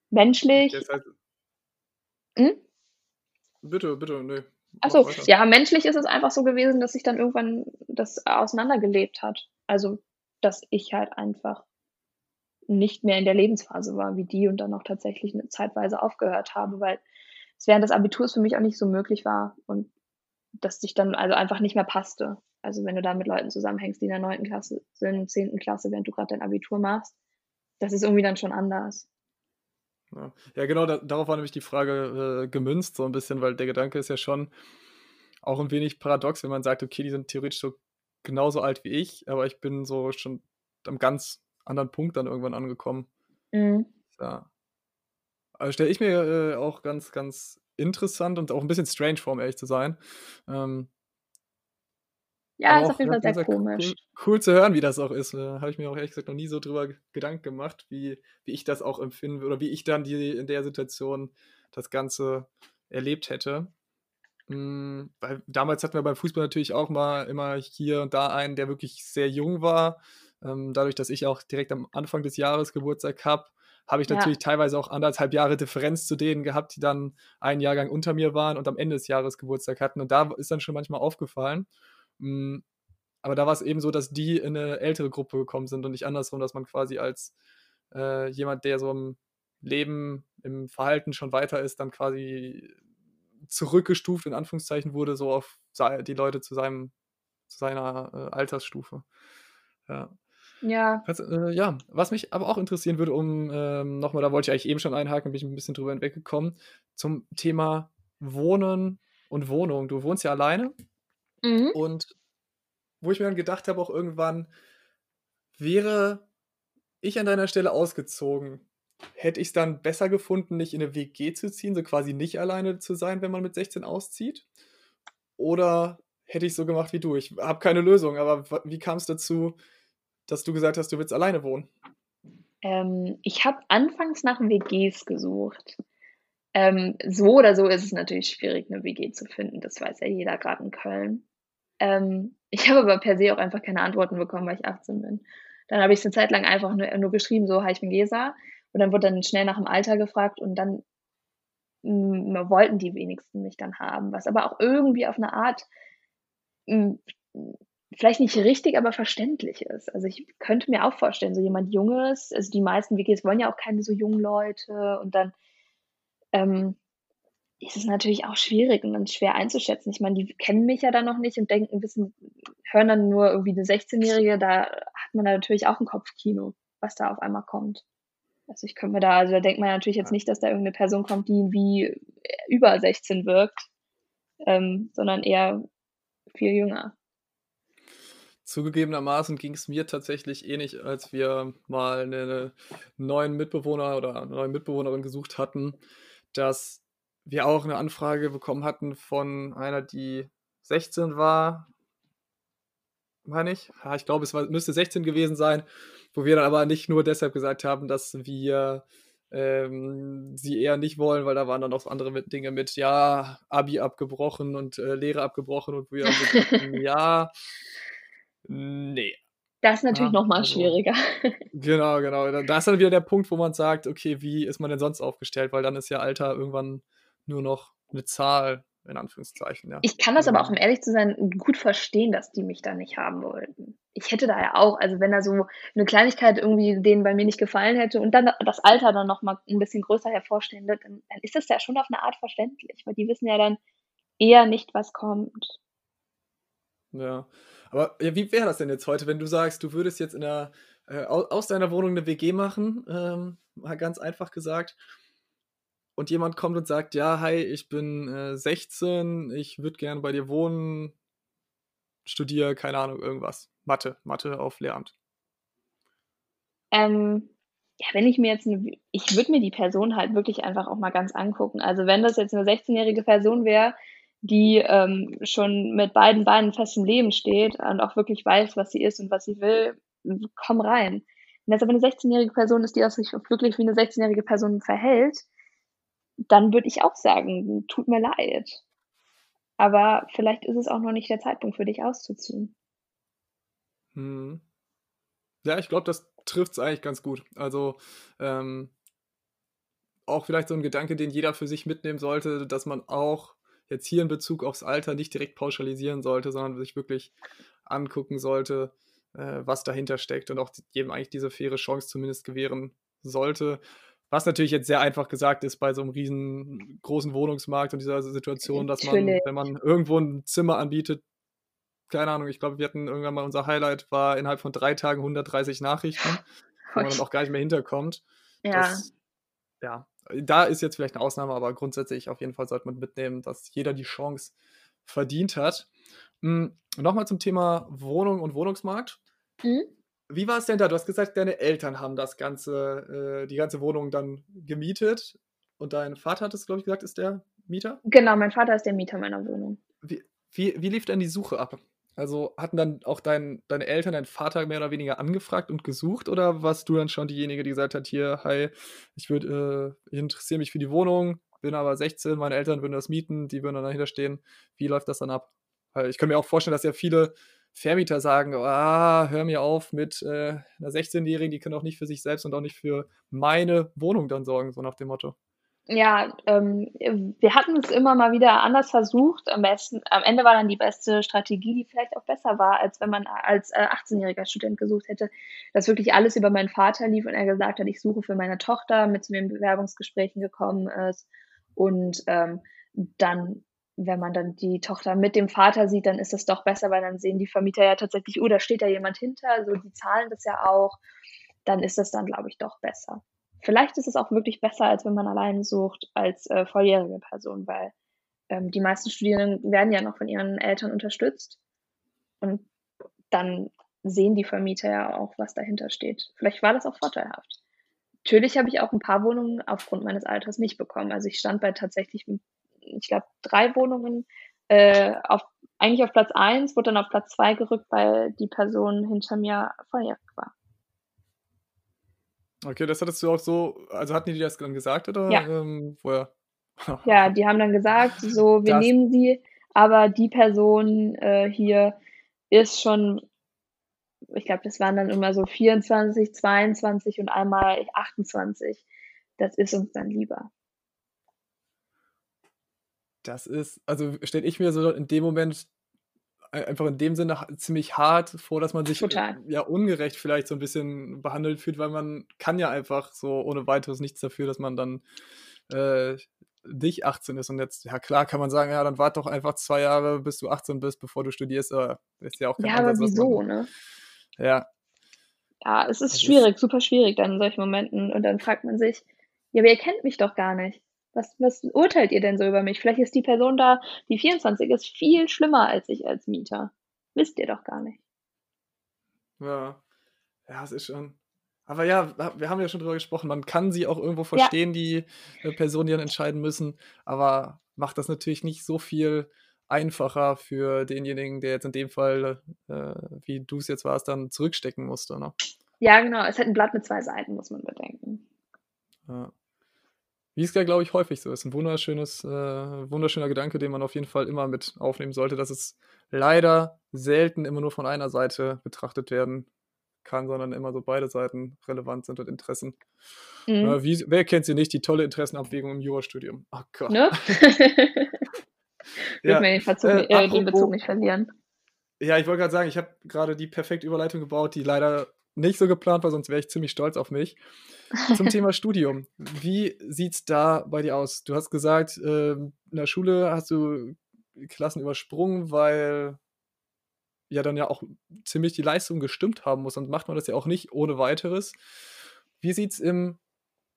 Menschlich. Hm? Bitte, bitte, nee. Achso, ja, menschlich ist es einfach so gewesen, dass sich dann irgendwann das auseinandergelebt hat. Also, dass ich halt einfach nicht mehr in der Lebensphase war wie die und dann auch tatsächlich eine Zeitweise aufgehört habe, weil es während des Abiturs für mich auch nicht so möglich war und dass sich dann also einfach nicht mehr passte. Also wenn du da mit Leuten zusammenhängst, die in der neunten Klasse sind, zehnten Klasse, während du gerade dein Abitur machst, das ist irgendwie dann schon anders. Ja, ja genau, da, darauf war nämlich die Frage äh, gemünzt, so ein bisschen, weil der Gedanke ist ja schon auch ein wenig paradox, wenn man sagt, okay, die sind theoretisch so genauso alt wie ich, aber ich bin so schon am ganz anderen Punkt dann irgendwann angekommen. Mhm. Ja. Also stelle ich mir äh, auch ganz, ganz interessant und auch ein bisschen strange vor, um ehrlich zu sein. Ähm, ja, ist auf jeden Fall sehr komisch. Cool, cool, zu hören, wie das auch ist. Da habe ich mir auch ehrlich gesagt noch nie so drüber Gedanken gemacht, wie, wie ich das auch empfinden würde oder wie ich dann die, in der Situation das Ganze erlebt hätte. Mhm, weil damals hatten wir beim Fußball natürlich auch mal immer hier und da einen, der wirklich sehr jung war. ähm, dadurch, dass ich auch direkt am Anfang des Jahres Geburtstag habe, habe ich natürlich ja. teilweise auch anderthalb Jahre Differenz zu denen gehabt, die dann einen Jahrgang unter mir waren und am Ende des Jahres Geburtstag hatten. Und da ist dann schon manchmal aufgefallen. Hm, aber da war es eben so, dass die in eine ältere Gruppe gekommen sind und nicht andersrum, dass man quasi als äh, jemand, der so im Leben, im Verhalten schon weiter ist, dann quasi zurückgestuft, in Anführungszeichen, wurde, so auf die Leute zu seinem, zu seiner äh, Altersstufe. Ja. Ja. Also, äh, ja, was mich aber auch interessieren würde, um ähm, nochmal, da wollte ich eigentlich eben schon einhaken, bin ich ein bisschen drüber hinweggekommen, zum Thema Wohnen und Wohnung. Du wohnst ja alleine mhm. und wo ich mir dann gedacht habe, auch irgendwann, wäre ich an deiner Stelle ausgezogen, hätte ich es dann besser gefunden, nicht in eine WG zu ziehen, so quasi nicht alleine zu sein, wenn man mit 16 auszieht? Oder hätte ich so gemacht wie du? Ich habe keine Lösung, aber wie kam es dazu, dass du gesagt hast, du willst alleine wohnen? Ähm, ich habe anfangs nach WGs gesucht. Ähm, so oder so ist es natürlich schwierig, eine WG zu finden. Das weiß ja jeder gerade in Köln. Ähm, ich habe aber per se auch einfach keine Antworten bekommen, weil ich 18 bin. Dann habe ich es eine Zeit lang einfach nur, nur geschrieben, so, hi, ich bin Gesa. Und dann wurde dann schnell nach dem Alter gefragt und dann mh, mm, wollten die wenigsten mich dann haben, was aber auch irgendwie auf eine Art mh, vielleicht nicht richtig, aber verständlich ist. Also ich könnte mir auch vorstellen, so jemand Junges, also die meisten WGs wollen ja auch keine so jungen Leute und dann ähm, ist es natürlich auch schwierig und dann schwer einzuschätzen. Ich meine, die kennen mich ja dann noch nicht und denken, wissen, hören dann nur irgendwie eine 16-Jährige, da hat man da natürlich auch ein Kopfkino, was da auf einmal kommt. Also ich könnte mir da, also da denkt man natürlich jetzt nicht, dass da irgendeine Person kommt, die wie über 16 wirkt, ähm, sondern eher viel jünger. Zugegebenermaßen ging es mir tatsächlich ähnlich, als wir mal einen neuen Mitbewohner oder eine neue Mitbewohnerin gesucht hatten, dass wir auch eine Anfrage bekommen hatten von einer, die 16 war, meine ich. Ja, ich glaube, es war, müsste 16 gewesen sein, wo wir dann aber nicht nur deshalb gesagt haben, dass wir ähm, sie eher nicht wollen, weil da waren dann auch andere mit, Dinge mit, ja, Abi abgebrochen und äh, Lehre abgebrochen und wir dann ja, nee. Das ist natürlich ja, nochmal also, schwieriger. Genau, genau. Da ist dann wieder der Punkt, wo man sagt, okay, wie ist man denn sonst aufgestellt? Weil dann ist ja Alter irgendwann nur noch eine Zahl, in Anführungszeichen. Ja. Ich kann das aber auch, um ehrlich zu sein, gut verstehen, dass die mich da nicht haben wollten. Ich hätte da ja auch, also wenn da so eine Kleinigkeit irgendwie denen bei mir nicht gefallen hätte und dann das Alter dann nochmal ein bisschen größer hervorstehen wird, dann, dann ist das ja schon auf eine Art verständlich, weil die wissen ja dann eher nicht, was kommt. Ja, aber ja, wie wäre das denn jetzt heute, wenn du sagst, du würdest jetzt in der, äh, aus deiner Wohnung eine WG machen, ähm, mal ganz einfach gesagt, und jemand kommt und sagt, ja, hi, ich bin äh, 16, ich würde gerne bei dir wohnen, studiere, keine Ahnung, irgendwas. Mathe, Mathe auf Lehramt. Ähm, ja, wenn ich mir jetzt eine, ich würde mir die Person halt wirklich einfach auch mal ganz angucken. Also wenn das jetzt eine 16-jährige Person wäre, die ähm, schon mit beiden Beinen fest im Leben steht und auch wirklich weiß, was sie ist und was sie will, komm rein. Wenn das aber eine 16-jährige Person ist, die sich wirklich wie eine 16-jährige Person verhält, dann würde ich auch sagen, tut mir leid. Aber vielleicht ist es auch noch nicht der Zeitpunkt für dich auszuziehen. Hm. Ja, ich glaube, das trifft es eigentlich ganz gut. Also ähm, auch vielleicht so ein Gedanke, den jeder für sich mitnehmen sollte, dass man auch jetzt hier in Bezug aufs Alter nicht direkt pauschalisieren sollte, sondern sich wirklich angucken sollte, äh, was dahinter steckt und auch jedem eigentlich diese faire Chance zumindest gewähren sollte. Was natürlich jetzt sehr einfach gesagt ist bei so einem riesengroßen Wohnungsmarkt und dieser Situation, dass man, wenn man irgendwo ein Zimmer anbietet, keine Ahnung, ich glaube, wir hatten irgendwann mal unser Highlight, war innerhalb von drei Tagen 130 Nachrichten, wo man dann auch gar nicht mehr hinterkommt. Ja. Das, ja, da ist jetzt vielleicht eine Ausnahme, aber grundsätzlich auf jeden Fall sollte man mitnehmen, dass jeder die Chance verdient hat. Mhm. Nochmal zum Thema Wohnung und Wohnungsmarkt. Mhm. Wie war es denn da? Du hast gesagt, deine Eltern haben das ganze, äh, die ganze Wohnung dann gemietet und dein Vater hat es, glaube ich, gesagt, ist der Mieter? Genau, mein Vater ist der Mieter meiner Wohnung. Wie, wie, wie lief denn die Suche ab? Also hatten dann auch dein, deine Eltern, dein Vater mehr oder weniger angefragt und gesucht oder warst du dann schon diejenige, die gesagt hat, hier, hi, ich würde, äh, ich interessiere mich für die Wohnung, bin aber 16, meine Eltern würden das mieten, die würden dann dahinter stehen. Wie läuft das dann ab? Ich kann mir auch vorstellen, dass ja viele Vermieter sagen, ah, hör mir auf mit äh, einer 16-Jährigen, die kann auch nicht für sich selbst und auch nicht für meine Wohnung dann sorgen, so nach dem Motto. Ja, ähm, wir hatten es immer mal wieder anders versucht. Am besten, am Ende war dann die beste Strategie, die vielleicht auch besser war, als wenn man als äh, 18-jähriger Student gesucht hätte, dass wirklich alles über meinen Vater lief und er gesagt hat, ich suche für meine Tochter, mit zu den Bewerbungsgesprächen gekommen ist und ähm, dann wenn man dann die Tochter mit dem Vater sieht, dann ist das doch besser, weil dann sehen die Vermieter ja tatsächlich, oh, da steht da jemand hinter, so die zahlen das ja auch, dann ist das dann, glaube ich, doch besser. Vielleicht ist es auch wirklich besser, als wenn man allein sucht als äh, volljährige Person, weil ähm, die meisten Studierenden werden ja noch von ihren Eltern unterstützt und dann sehen die Vermieter ja auch, was dahinter steht. Vielleicht war das auch vorteilhaft. Natürlich habe ich auch ein paar Wohnungen aufgrund meines Alters nicht bekommen. Also ich stand bei tatsächlich ich glaube, drei Wohnungen äh, auf, eigentlich auf Platz eins, wurde dann auf Platz zwei gerückt, weil die Person hinter mir volljährig war. Okay, das hattest du auch so, also hatten die das dann gesagt oder ja. ähm, woher? ja, die haben dann gesagt, so, wir das. nehmen sie, aber die Person äh, hier ist schon, ich glaube, das waren dann immer so 24, 22 und einmal 28. Das ist uns dann lieber. Das ist, also stelle ich mir so in dem Moment einfach in dem Sinne ziemlich hart vor, dass man sich Total. ja ungerecht vielleicht so ein bisschen behandelt fühlt, weil man kann ja einfach so ohne weiteres nichts dafür, dass man dann äh, nicht 18 ist und jetzt, ja klar kann man sagen, ja, dann wart doch einfach zwei Jahre, bis du 18 bist, bevor du studierst, aber ist ja auch kein Ja, Ansatz, aber wieso, man, ne? Ja. Ja, es ist das schwierig, ist super schwierig dann in solchen Momenten und dann fragt man sich, ja, aber ihr kennt mich doch gar nicht. Was, was urteilt ihr denn so über mich? Vielleicht ist die Person da, die 24 ist, viel schlimmer als ich als Mieter. Wisst ihr doch gar nicht. Ja, ja, es ist schon. Aber ja, wir haben ja schon drüber gesprochen, man kann sie auch irgendwo verstehen, ja. die äh, Personen, die dann entscheiden müssen, aber macht das natürlich nicht so viel einfacher für denjenigen, der jetzt in dem Fall, äh, wie du es jetzt warst, dann zurückstecken musste. Ne? Ja, genau. Es hat ein Blatt mit zwei Seiten, muss man bedenken. Ja. Wie es ja, glaube ich, häufig so ist. Ein wunderschönes, äh, wunderschöner Gedanke, den man auf jeden Fall immer mit aufnehmen sollte, dass es leider selten immer nur von einer Seite betrachtet werden kann, sondern immer so beide Seiten relevant sind und Interessen. Mhm. Äh, wie, wer kennt sie nicht, die tolle Interessenabwägung im Jurastudium? Oh Gott. Ne? ja, den, Verzug, äh, äh, den Bezug nicht verlieren. Ja, ich wollte gerade sagen, ich habe gerade die perfekte Überleitung gebaut, die leider nicht so geplant war, sonst wäre ich ziemlich stolz auf mich. Zum Thema Studium. Wie sieht es da bei dir aus? Du hast gesagt, äh, in der Schule hast du Klassen übersprungen, weil ja dann ja auch ziemlich die Leistung gestimmt haben muss. Und macht man das ja auch nicht ohne weiteres. Wie sieht es im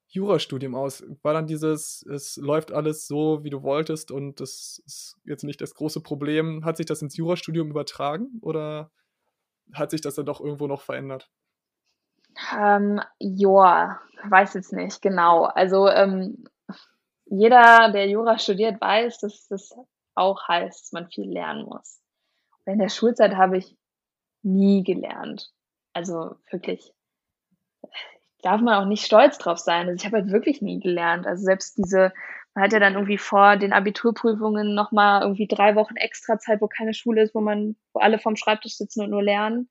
Jurastudium aus? War dann dieses, es läuft alles so, wie du wolltest und das ist jetzt nicht das große Problem. Hat sich das ins Jurastudium übertragen oder hat sich das dann doch irgendwo noch verändert? Ähm, joa, weiß jetzt nicht genau. Also ähm, jeder, der Jura studiert, weiß, dass das auch heißt, dass man viel lernen muss. Und in der Schulzeit habe ich nie gelernt. Also wirklich, darf man auch nicht stolz drauf sein. Also ich habe halt wirklich nie gelernt. Also selbst diese, man hat ja dann irgendwie vor den Abiturprüfungen nochmal irgendwie drei Wochen extra Zeit, wo keine Schule ist, wo man, wo alle vom Schreibtisch sitzen und nur lernen.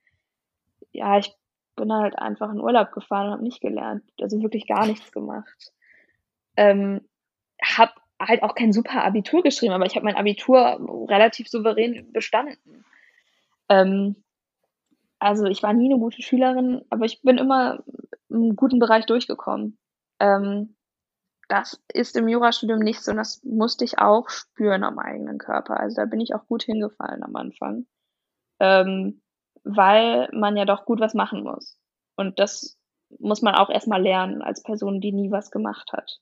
Ja, ich bin halt einfach in Urlaub gefahren und habe nicht gelernt. Also wirklich gar nichts gemacht. Ähm, habe halt auch kein super Abitur geschrieben, aber ich habe mein Abitur relativ souverän bestanden. Ähm, also ich war nie eine gute Schülerin, aber ich bin immer im guten Bereich durchgekommen. Ähm, das ist im Jurastudium nicht so, und das musste ich auch spüren am eigenen Körper. Also da bin ich auch gut hingefallen am Anfang. Ähm, weil man ja doch gut was machen muss. Und das muss man auch erstmal lernen als Person, die nie was gemacht hat.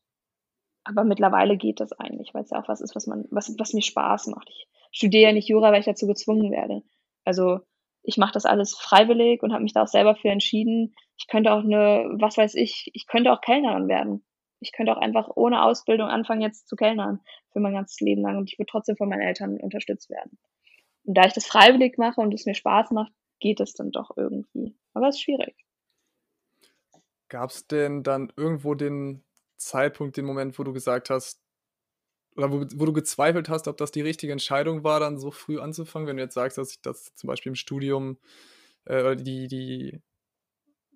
Aber mittlerweile geht das eigentlich, weil es ja auch was ist, was man, was, was mir Spaß macht. Ich studiere ja nicht Jura, weil ich dazu gezwungen werde. Also ich mache das alles freiwillig und habe mich da auch selber für entschieden. Ich könnte auch eine, was weiß ich, ich könnte auch Kellnerin werden. Ich könnte auch einfach ohne Ausbildung anfangen, jetzt zu Kellnern für mein ganzes Leben lang und ich würde trotzdem von meinen Eltern unterstützt werden. Und da ich das freiwillig mache und es mir Spaß macht, geht es dann doch irgendwie. Aber es ist schwierig. Gab es denn dann irgendwo den Zeitpunkt, den Moment, wo du gesagt hast, oder wo, wo, du gezweifelt hast, ob das die richtige Entscheidung war, dann so früh anzufangen, wenn du jetzt sagst, dass sich das zum Beispiel im Studium äh, die, die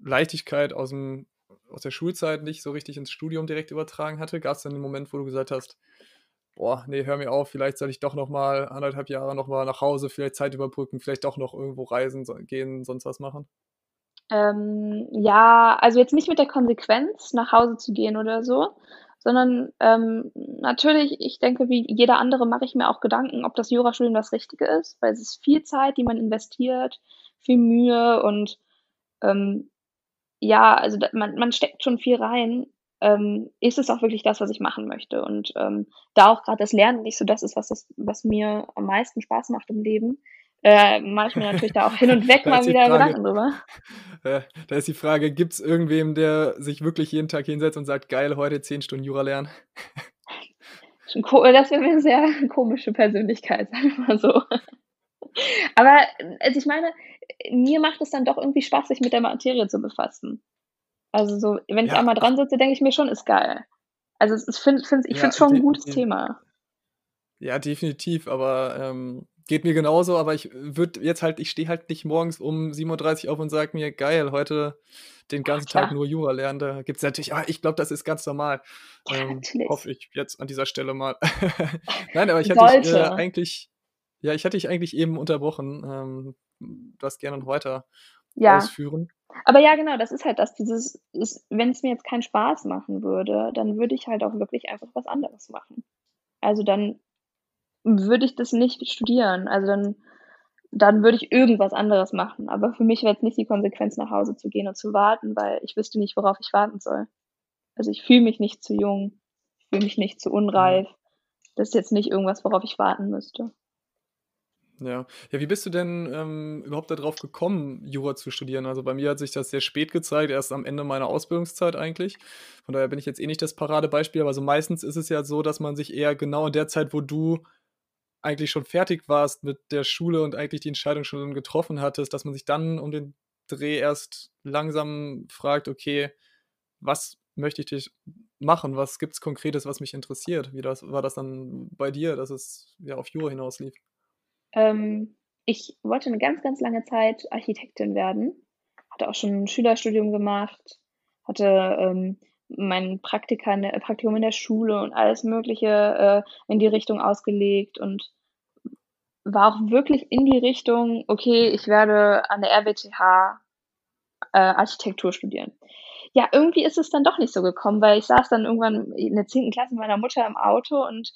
Leichtigkeit aus, dem, aus der Schulzeit nicht so richtig ins Studium direkt übertragen hatte? Gab es dann den Moment, wo du gesagt hast, boah, nee, hör mir auf, vielleicht soll ich doch noch mal anderthalb Jahre noch mal nach Hause, vielleicht Zeit überbrücken, vielleicht doch noch irgendwo reisen gehen, sonst was machen? Ähm, ja, also jetzt nicht mit der Konsequenz, nach Hause zu gehen oder so, sondern ähm, natürlich, ich denke, wie jeder andere mache ich mir auch Gedanken, ob das Jurastudium das Richtige ist, weil es ist viel Zeit, die man investiert, viel Mühe und ähm, ja, also man, man steckt schon viel rein. Ähm, ist es auch wirklich das, was ich machen möchte? Und ähm, da auch gerade das Lernen nicht so das ist, was, das, was mir am meisten Spaß macht im Leben, äh, mache ich mir natürlich da auch hin und weg mal wieder Frage, Gedanken drüber. Äh, da ist die Frage, gibt es irgendwem, der sich wirklich jeden Tag hinsetzt und sagt, geil, heute zehn Stunden Jura lernen? Das wäre eine sehr komische Persönlichkeit, sagen wir mal so. Aber also ich meine, mir macht es dann doch irgendwie Spaß, sich mit der Materie zu befassen. Also so, wenn ich ja. einmal dran sitze, denke ich mir schon, ist geil. Also es, find, find, ich ja, finde es schon ein gutes Thema. Ja, definitiv, aber ähm, Geht mir genauso, aber ich würde jetzt halt, ich stehe halt nicht morgens um 7.30 Uhr auf und sage mir, geil, heute den ganzen Ach, Tag nur Jura lernen. Da gibt es natürlich, ah, ich glaube, das ist ganz normal. Ja, ähm, hoffe ich jetzt an dieser Stelle mal. Nein, aber ich hatte dich, äh, eigentlich, ja, ich hatte dich eigentlich eben unterbrochen. Ähm, das gerne noch weiter ja. ausführen. Aber ja, genau, das ist halt das, dieses, wenn es mir jetzt keinen Spaß machen würde, dann würde ich halt auch wirklich einfach was anderes machen. Also dann würde ich das nicht studieren. Also dann, dann würde ich irgendwas anderes machen. Aber für mich wäre jetzt nicht die Konsequenz, nach Hause zu gehen und zu warten, weil ich wüsste nicht, worauf ich warten soll. Also ich fühle mich nicht zu jung, ich fühle mich nicht zu unreif. Das ist jetzt nicht irgendwas, worauf ich warten müsste. Ja. Ja, wie bist du denn ähm, überhaupt darauf gekommen, Jura zu studieren? Also bei mir hat sich das sehr spät gezeigt, erst am Ende meiner Ausbildungszeit eigentlich. Von daher bin ich jetzt eh nicht das Paradebeispiel, aber so meistens ist es ja so, dass man sich eher genau in der Zeit, wo du eigentlich schon fertig warst mit der Schule und eigentlich die Entscheidung schon getroffen hattest, dass man sich dann um den Dreh erst langsam fragt, okay, was möchte ich machen? Was gibt es Konkretes, was mich interessiert? Wie das, war das dann bei dir, dass es ja auf Jura hinauslief? Ähm, ich wollte eine ganz, ganz lange Zeit Architektin werden. Hatte auch schon ein Schülerstudium gemacht, hatte ähm, mein Praktika der, Praktikum in der Schule und alles Mögliche äh, in die Richtung ausgelegt und war auch wirklich in die Richtung, okay, ich werde an der RWTH äh, Architektur studieren. Ja, irgendwie ist es dann doch nicht so gekommen, weil ich saß dann irgendwann in der 10. Klasse mit meiner Mutter im Auto und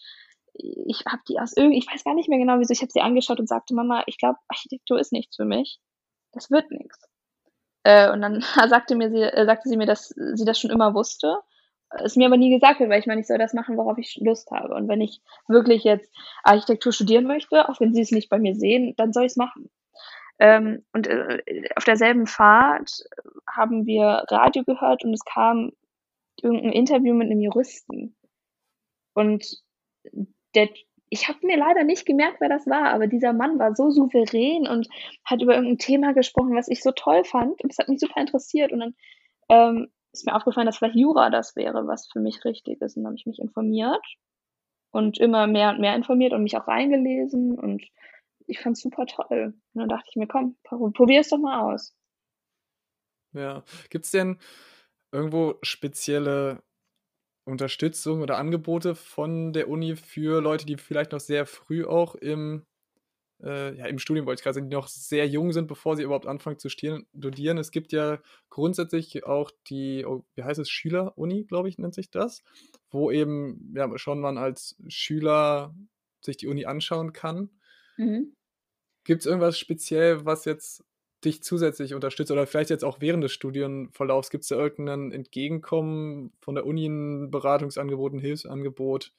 ich habe die aus irgendwie, ich weiß gar nicht mehr genau wieso, ich habe sie angeschaut und sagte, Mama, ich glaube, Architektur ist nichts für mich. Das wird nichts. Äh, und dann sagte, mir sie, äh, sagte sie mir, dass sie das schon immer wusste. Es mir aber nie gesagt wird, weil ich meine, ich soll das machen, worauf ich Lust habe. Und wenn ich wirklich jetzt Architektur studieren möchte, auch wenn sie es nicht bei mir sehen, dann soll ich es machen. Ähm, und äh, auf derselben Fahrt haben wir Radio gehört und es kam irgendein Interview mit einem Juristen. Und der ich habe mir leider nicht gemerkt, wer das war, aber dieser Mann war so souverän und hat über irgendein Thema gesprochen, was ich so toll fand. Und es hat mich super interessiert. Und dann ähm, ist mir aufgefallen, dass vielleicht Jura das wäre, was für mich richtig ist. Und dann habe ich mich informiert und immer mehr und mehr informiert und mich auch reingelesen. Und ich fand es super toll. Und dann dachte ich mir, komm, probier es doch mal aus. Ja, gibt es denn irgendwo spezielle Unterstützung oder Angebote von der Uni für Leute, die vielleicht noch sehr früh auch im, äh, ja, im Studium, wollte ich gerade sagen, die noch sehr jung sind, bevor sie überhaupt anfangen zu studieren. Es gibt ja grundsätzlich auch die, oh, wie heißt es, Schüler-Uni, glaube ich, nennt sich das, wo eben ja, schon man als Schüler sich die Uni anschauen kann. Mhm. Gibt es irgendwas speziell, was jetzt dich zusätzlich unterstützt oder vielleicht jetzt auch während des Studienverlaufs? Gibt es da irgendein Entgegenkommen von der Uni, ein Beratungsangebot, ein Hilfsangebot?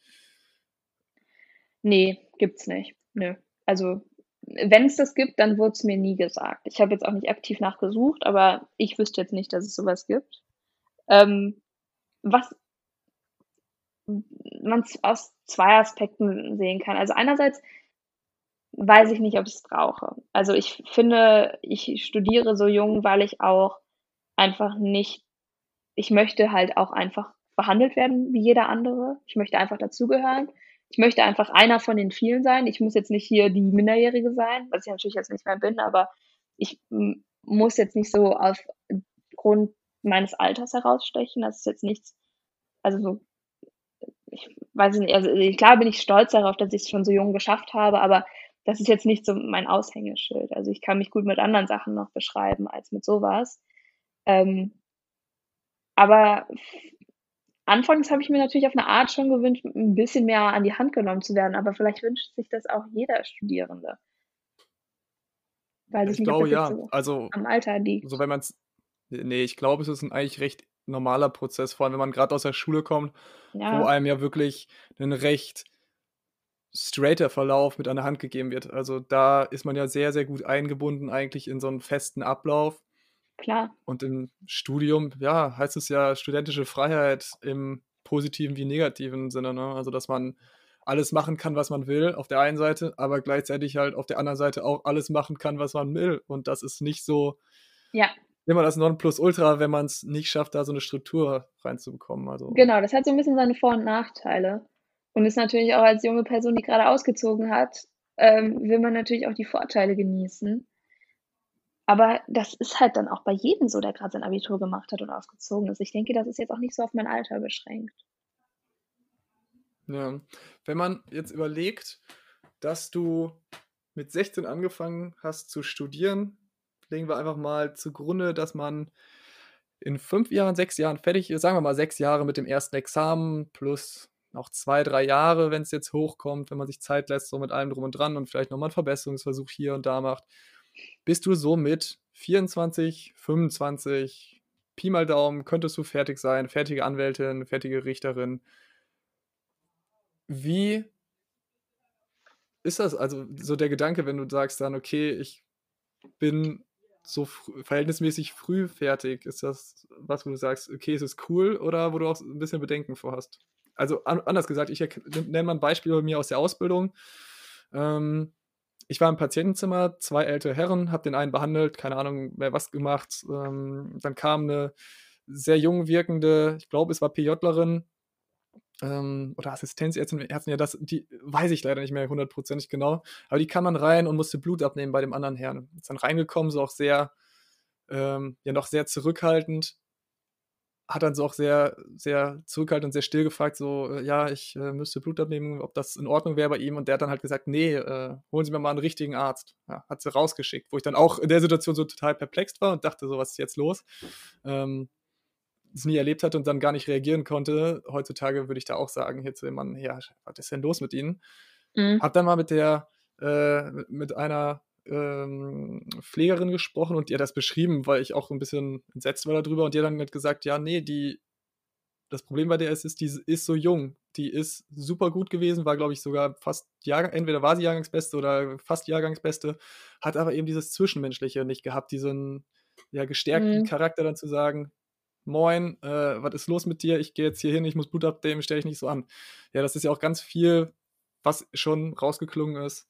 Nee, gibt's nicht. Nö. Also, wenn es das gibt, dann wurde es mir nie gesagt. Ich habe jetzt auch nicht aktiv nachgesucht, aber ich wüsste jetzt nicht, dass es sowas gibt. Ähm, was man aus zwei Aspekten sehen kann. Also einerseits weiß ich nicht, ob ich es brauche. Also ich finde, ich studiere so jung, weil ich auch einfach nicht, ich möchte halt auch einfach behandelt werden wie jeder andere. Ich möchte einfach dazugehören. ich möchte einfach einer von den vielen sein. Ich muss jetzt nicht hier die Minderjährige sein, was ich natürlich jetzt nicht mehr bin, aber ich muss jetzt nicht so aufgrund meines Alters herausstechen. Das ist jetzt nichts, also so, ich weiß nicht, also klar bin ich stolz darauf, dass ich es schon so jung geschafft habe, aber das ist jetzt nicht so mein Aushängeschild. Also ich kann mich gut mit anderen Sachen noch beschreiben als mit sowas. Ähm, aber anfangs habe ich mir natürlich auf eine Art schon gewünscht, ein bisschen mehr an die Hand genommen zu werden, aber vielleicht wünscht sich das auch jeder Studierende. Weiß ich, glaube, ja. So also, am Alter liegt. So, wenn man. Nee, ich glaube, es ist ein eigentlich recht normaler Prozess, vor allem wenn man gerade aus der Schule kommt, ja. wo einem ja wirklich ein recht straighter Verlauf mit an der Hand gegeben wird. Also da ist man ja sehr, sehr gut eingebunden eigentlich in so einen festen Ablauf. Klar. Und im Studium, ja, heißt es ja studentische Freiheit im positiven wie negativen Sinne. Ne? Also, dass man alles machen kann, was man will, auf der einen Seite, aber gleichzeitig halt auf der anderen Seite auch alles machen kann, was man will. Und das ist nicht so ja. immer das Nonplusultra, wenn man es nicht schafft, da so eine Struktur reinzubekommen. Also. Genau, das hat so ein bisschen seine Vor- und Nachteile. Und ist natürlich auch als junge Person, die gerade ausgezogen hat, ähm, will man natürlich auch die Vorteile genießen. Aber das ist halt dann auch bei jedem so, der gerade sein Abitur gemacht hat und ausgezogen ist. Ich denke, das ist jetzt auch nicht so auf mein Alter beschränkt. Ja, wenn man jetzt überlegt, dass du mit 16 angefangen hast zu studieren, legen wir einfach mal zugrunde, dass man in fünf Jahren, sechs Jahren fertig ist, sagen wir mal sechs Jahre mit dem ersten Examen plus noch zwei, drei Jahre, wenn es jetzt hochkommt, wenn man sich Zeit lässt, so mit allem drum und dran und vielleicht nochmal einen Verbesserungsversuch hier und da macht bist du so mit 24, 25, Pi mal Daumen, könntest du fertig sein, fertige Anwältin, fertige Richterin. Wie ist das also so der Gedanke, wenn du sagst dann, okay, ich bin so fr verhältnismäßig früh fertig? Ist das was, wo du sagst, okay, ist es cool oder wo du auch ein bisschen Bedenken vorhast? Also an, anders gesagt, ich nenne mal ein Beispiel bei mir aus der Ausbildung. Ähm, ich war im Patientenzimmer, zwei ältere Herren, habe den einen behandelt, keine Ahnung, wer was gemacht. Ähm, dann kam eine sehr jung wirkende, ich glaube, es war PJlerin ähm, oder Assistenzärztin, Ärztin, ja, das, die weiß ich leider nicht mehr hundertprozentig genau, aber die kam dann rein und musste Blut abnehmen bei dem anderen Herrn. Ist dann reingekommen, so auch sehr, ähm, ja, noch sehr zurückhaltend hat dann so auch sehr, sehr zurückhaltend und sehr still gefragt, so, äh, ja, ich äh, müsste Blut abnehmen, ob das in Ordnung wäre bei ihm. Und der hat dann halt gesagt, nee, äh, holen Sie mir mal einen richtigen Arzt. Ja, hat sie rausgeschickt, wo ich dann auch in der Situation so total perplext war und dachte, so, was ist jetzt los? Ähm, das nie erlebt hatte und dann gar nicht reagieren konnte. Heutzutage würde ich da auch sagen, hier zu dem Mann, ja, was ist denn los mit Ihnen? Mhm. Hab dann mal mit der, äh, mit einer ähm, Pflegerin gesprochen und ihr das beschrieben, weil ich auch ein bisschen entsetzt war darüber und hat dann halt gesagt, ja, nee, die, das Problem bei der ist, ist, die ist so jung. Die ist super gut gewesen, war, glaube ich, sogar fast Jahrgang, entweder war sie Jahrgangsbeste oder fast Jahrgangsbeste, hat aber eben dieses Zwischenmenschliche nicht gehabt, diesen ja, gestärkten mhm. Charakter dann zu sagen, Moin, äh, was ist los mit dir? Ich gehe jetzt hier hin, ich muss Blut abnehmen, stelle ich nicht so an. Ja, das ist ja auch ganz viel, was schon rausgeklungen ist,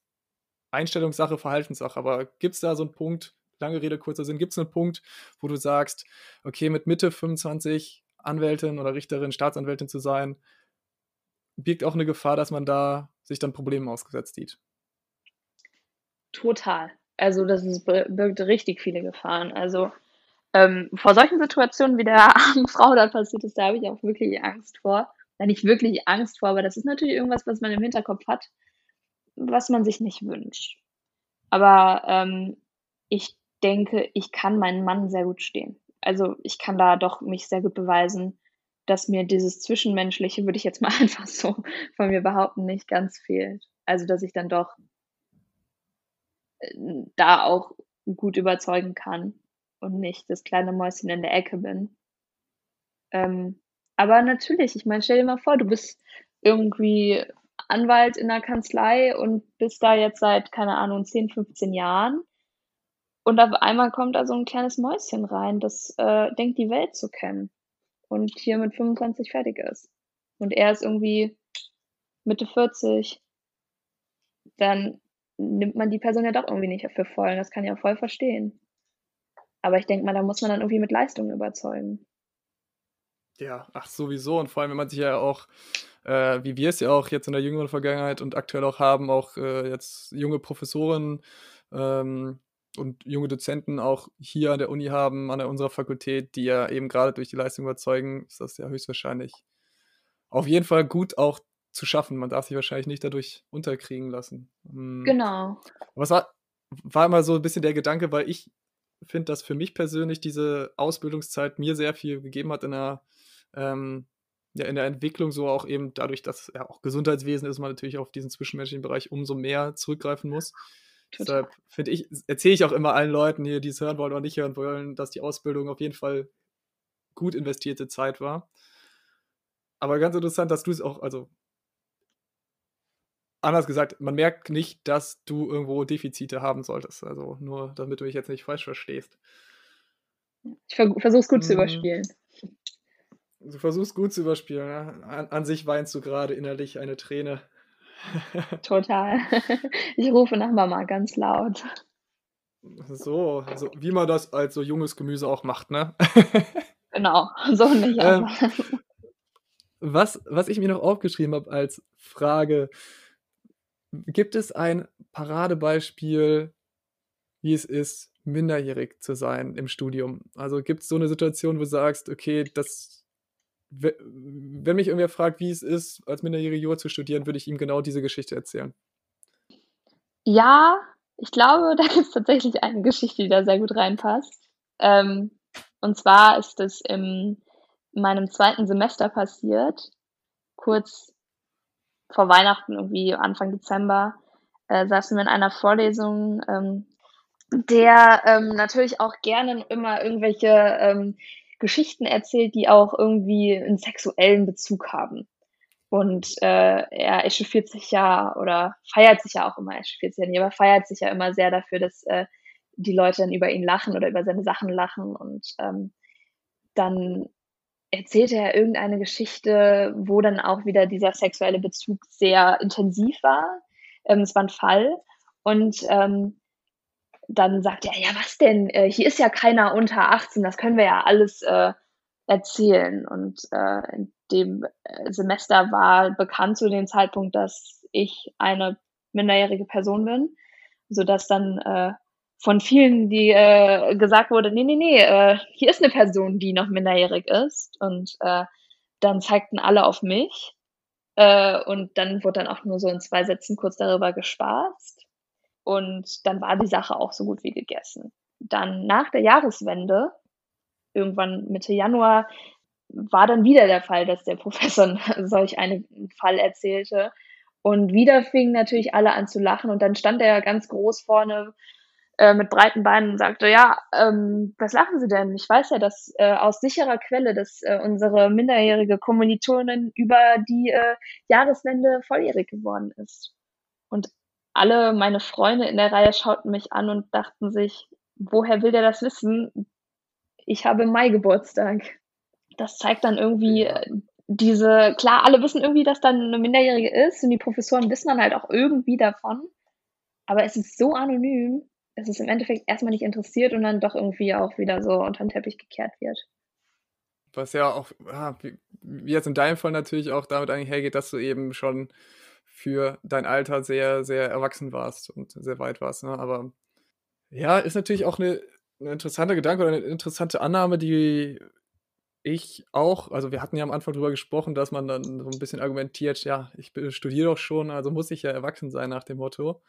Einstellungssache, Verhaltenssache. Aber gibt es da so einen Punkt, lange Rede, kurzer Sinn, gibt es einen Punkt, wo du sagst, okay, mit Mitte 25 Anwältin oder Richterin, Staatsanwältin zu sein, birgt auch eine Gefahr, dass man da sich dann Problemen ausgesetzt sieht? Total. Also das ist, birgt richtig viele Gefahren. Also ähm, vor solchen Situationen, wie der armen Frau da passiert ist, da habe ich auch wirklich Angst vor. Ja, nicht wirklich Angst vor, aber das ist natürlich irgendwas, was man im Hinterkopf hat was man sich nicht wünscht. Aber ähm, ich denke, ich kann meinen Mann sehr gut stehen. Also ich kann da doch mich sehr gut beweisen, dass mir dieses Zwischenmenschliche, würde ich jetzt mal einfach so von mir behaupten, nicht ganz fehlt. Also dass ich dann doch äh, da auch gut überzeugen kann und nicht das kleine Mäuschen in der Ecke bin. Ähm, aber natürlich, ich meine, stell dir mal vor, du bist irgendwie Anwalt in der Kanzlei und bist da jetzt seit, keine Ahnung, 10, 15 Jahren. Und auf einmal kommt da so ein kleines Mäuschen rein, das äh, denkt, die Welt zu kennen. Und hier mit 25 fertig ist. Und er ist irgendwie Mitte 40. Dann nimmt man die Person ja doch irgendwie nicht dafür voll. Und das kann ich auch voll verstehen. Aber ich denke mal, da muss man dann irgendwie mit Leistung überzeugen. Ja, ach sowieso. Und vor allem, wenn man sich ja auch, äh, wie wir es ja auch jetzt in der jüngeren Vergangenheit und aktuell auch haben, auch äh, jetzt junge Professoren ähm, und junge Dozenten auch hier an der Uni haben, an der, unserer Fakultät, die ja eben gerade durch die Leistung überzeugen, ist das ja höchstwahrscheinlich auf jeden Fall gut auch zu schaffen. Man darf sich wahrscheinlich nicht dadurch unterkriegen lassen. Hm. Genau. Was war, war immer so ein bisschen der Gedanke, weil ich finde, dass für mich persönlich diese Ausbildungszeit mir sehr viel gegeben hat in der, ähm, ja, in der Entwicklung, so auch eben dadurch, dass ja auch Gesundheitswesen ist, man natürlich auf diesen zwischenmenschlichen Bereich umso mehr zurückgreifen muss. Total. Deshalb finde ich, erzähle ich auch immer allen Leuten hier, die es hören wollen oder nicht hören wollen, dass die Ausbildung auf jeden Fall gut investierte Zeit war. Aber ganz interessant, dass du es auch, also anders gesagt, man merkt nicht, dass du irgendwo Defizite haben solltest. Also nur, damit du mich jetzt nicht falsch verstehst. Ich versuche es gut hm. zu mhm. überspielen. Du versuchst gut zu überspielen. Ja? An, an sich weinst du gerade innerlich eine Träne. Total. Ich rufe nach Mama ganz laut. So, so wie man das als so junges Gemüse auch macht, ne? Genau, so nicht. Ähm, was, was ich mir noch aufgeschrieben habe als Frage, gibt es ein Paradebeispiel, wie es ist, minderjährig zu sein im Studium? Also gibt es so eine Situation, wo du sagst, okay, das, wenn mich irgendwer fragt, wie es ist, als minderjähriger zu studieren, würde ich ihm genau diese Geschichte erzählen. Ja, ich glaube, da gibt es tatsächlich eine Geschichte, die da sehr gut reinpasst. Ähm, und zwar ist es in meinem zweiten Semester passiert, kurz vor Weihnachten, irgendwie Anfang Dezember, äh, saßen wir in einer Vorlesung, ähm, der ähm, natürlich auch gerne immer irgendwelche ähm, Geschichten erzählt, die auch irgendwie einen sexuellen Bezug haben. Und äh, er echauffiert sich ja oder feiert sich ja auch immer, echauffiert sich ja nicht, aber feiert sich ja immer sehr dafür, dass äh, die Leute dann über ihn lachen oder über seine Sachen lachen. Und ähm, dann erzählte er irgendeine Geschichte, wo dann auch wieder dieser sexuelle Bezug sehr intensiv war. Ähm, es war ein Fall. Und ähm, dann sagt er, ja, was denn? Äh, hier ist ja keiner unter 18, das können wir ja alles äh, erzählen. Und äh, in dem äh, Semester war bekannt zu dem Zeitpunkt, dass ich eine minderjährige Person bin, sodass dann äh, von vielen, die äh, gesagt wurde, nee, nee, nee, äh, hier ist eine Person, die noch minderjährig ist. Und äh, dann zeigten alle auf mich. Äh, und dann wurde dann auch nur so in zwei Sätzen kurz darüber gespaßt. Und dann war die Sache auch so gut wie gegessen. Dann nach der Jahreswende, irgendwann Mitte Januar, war dann wieder der Fall, dass der Professor solch einen Fall erzählte. Und wieder fingen natürlich alle an zu lachen. Und dann stand er ganz groß vorne äh, mit breiten Beinen und sagte, ja, ähm, was lachen Sie denn? Ich weiß ja, dass äh, aus sicherer Quelle, dass äh, unsere minderjährige Kommilitonin über die äh, Jahreswende volljährig geworden ist. Und alle meine Freunde in der Reihe schauten mich an und dachten sich, woher will der das wissen? Ich habe Mai Geburtstag. Das zeigt dann irgendwie äh, diese, klar, alle wissen irgendwie, dass dann eine Minderjährige ist und die Professoren wissen dann halt auch irgendwie davon. Aber es ist so anonym, dass es im Endeffekt erstmal nicht interessiert und dann doch irgendwie auch wieder so unter den Teppich gekehrt wird. Was ja auch, wie jetzt in deinem Fall natürlich auch damit einhergeht, dass du eben schon für dein Alter sehr, sehr erwachsen warst und sehr weit warst. Ne? Aber ja, ist natürlich auch eine, eine interessante Gedanke oder eine interessante Annahme, die ich auch, also wir hatten ja am Anfang darüber gesprochen, dass man dann so ein bisschen argumentiert, ja, ich studiere doch schon, also muss ich ja erwachsen sein nach dem Motto.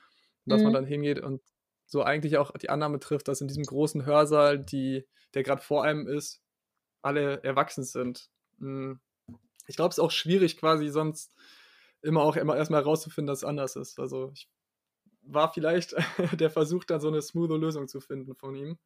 Dass mhm. man dann hingeht und so eigentlich auch die Annahme trifft, dass in diesem großen Hörsaal, die, der gerade vor einem ist, alle erwachsen sind. Hm. Ich glaube, es ist auch schwierig, quasi sonst immer auch immer erstmal herauszufinden, dass es anders ist. Also ich war vielleicht der Versuch, dann so eine smooth Lösung zu finden von ihm.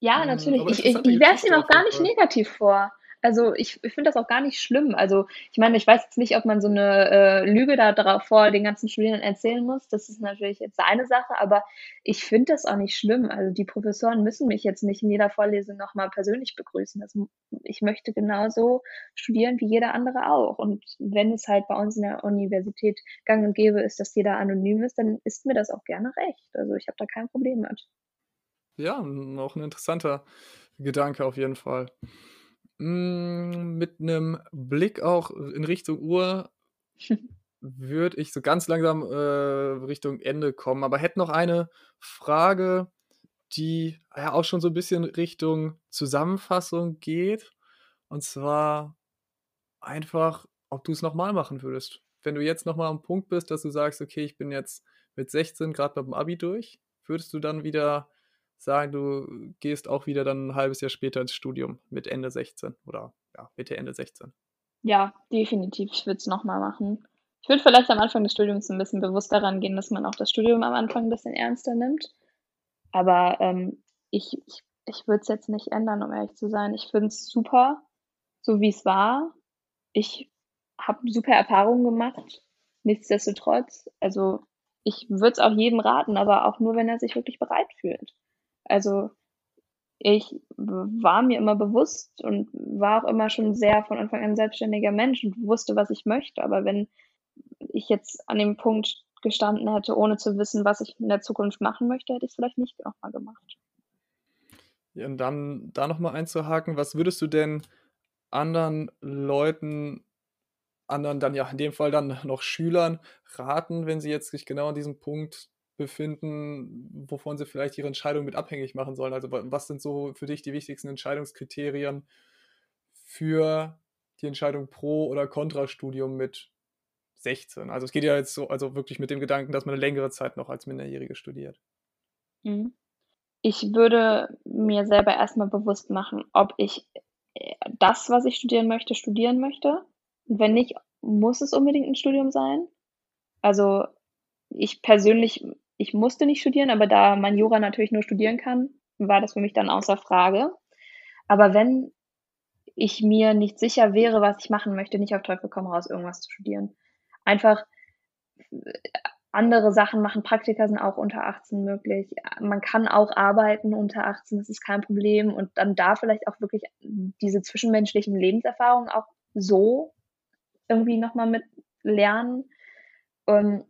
Ja, hm, natürlich. Ich, ich, ich werfe es ihm auch gar nicht negativ vor. Also ich, ich finde das auch gar nicht schlimm. Also ich meine, ich weiß jetzt nicht, ob man so eine äh, Lüge da drauf vor den ganzen Studierenden erzählen muss. Das ist natürlich jetzt eine Sache, aber ich finde das auch nicht schlimm. Also die Professoren müssen mich jetzt nicht in jeder Vorlesung nochmal persönlich begrüßen. Das, ich möchte genauso studieren wie jeder andere auch. Und wenn es halt bei uns in der Universität gang und gäbe ist, dass jeder anonym ist, dann ist mir das auch gerne recht. Also ich habe da kein Problem mit. Ja, auch ein interessanter Gedanke auf jeden Fall. Hm, mit einem Blick auch in Richtung Uhr würde ich so ganz langsam, äh, Richtung Ende kommen, aber hätte noch eine Frage, die ja auch schon so ein bisschen Richtung Zusammenfassung geht. Und zwar einfach, ob du es nochmal machen würdest. Wenn du jetzt nochmal am Punkt bist, dass du sagst: „Okay, ich bin jetzt mit 16 gerade mit dem Abi durch“, würdest du dann wieder sagen, du gehst auch wieder dann ein halbes Jahr später ins Studium mit Ende 16 oder, ja, Mitte, Ende 16? Ja, definitiv. Ich würde es nochmal machen. Ich würde vielleicht am Anfang des Studiums ein bisschen bewusster rangehen, dass man auch das Studium am Anfang ein bisschen ernster nimmt. Aber, ähm, ich ich ich würde es jetzt nicht ändern, um ehrlich zu sein. Ich finde es super, so wie es war. Ich habe super Erfahrungen gemacht, nichtsdestotrotz. Also, ich würde es auch jedem raten, aber auch nur, wenn er sich wirklich bereit fühlt. Also, ich war mir immer bewusst und war auch immer schon sehr von Anfang an selbstständiger Mensch und wusste, was ich möchte. Aber wenn ich jetzt an dem Punkt gestanden hätte, ohne zu wissen, was ich in der Zukunft machen möchte, hätte ich es vielleicht nicht nochmal gemacht. Ja, und dann da nochmal einzuhaken, was würdest du denn anderen Leuten, anderen dann ja in dem Fall dann noch Schülern raten, wenn sie jetzt sich genau an diesem Punkt befinden, wovon sie vielleicht ihre Entscheidung mit abhängig machen sollen? Also was sind so für dich die wichtigsten Entscheidungskriterien für die Entscheidung pro oder contra Studium mit 16. Also es geht ja jetzt so, also wirklich mit dem Gedanken, dass man eine längere Zeit noch als Minderjährige studiert. Mhm. Ich würde mir selber erstmal bewusst machen, ob ich äh, das, was ich studieren möchte, studieren möchte. Und wenn nicht, muss es unbedingt ein Studium sein. Also ich persönlich, ich musste nicht studieren, aber da man Jura natürlich nur studieren kann, war das für mich dann außer Frage. Aber wenn ich mir nicht sicher wäre, was ich machen möchte, nicht auf Teufel komm raus, irgendwas zu studieren einfach andere Sachen machen. Praktika sind auch unter 18 möglich. Man kann auch arbeiten unter 18, das ist kein Problem. Und dann da vielleicht auch wirklich diese zwischenmenschlichen Lebenserfahrungen auch so irgendwie nochmal mit lernen. Ähm,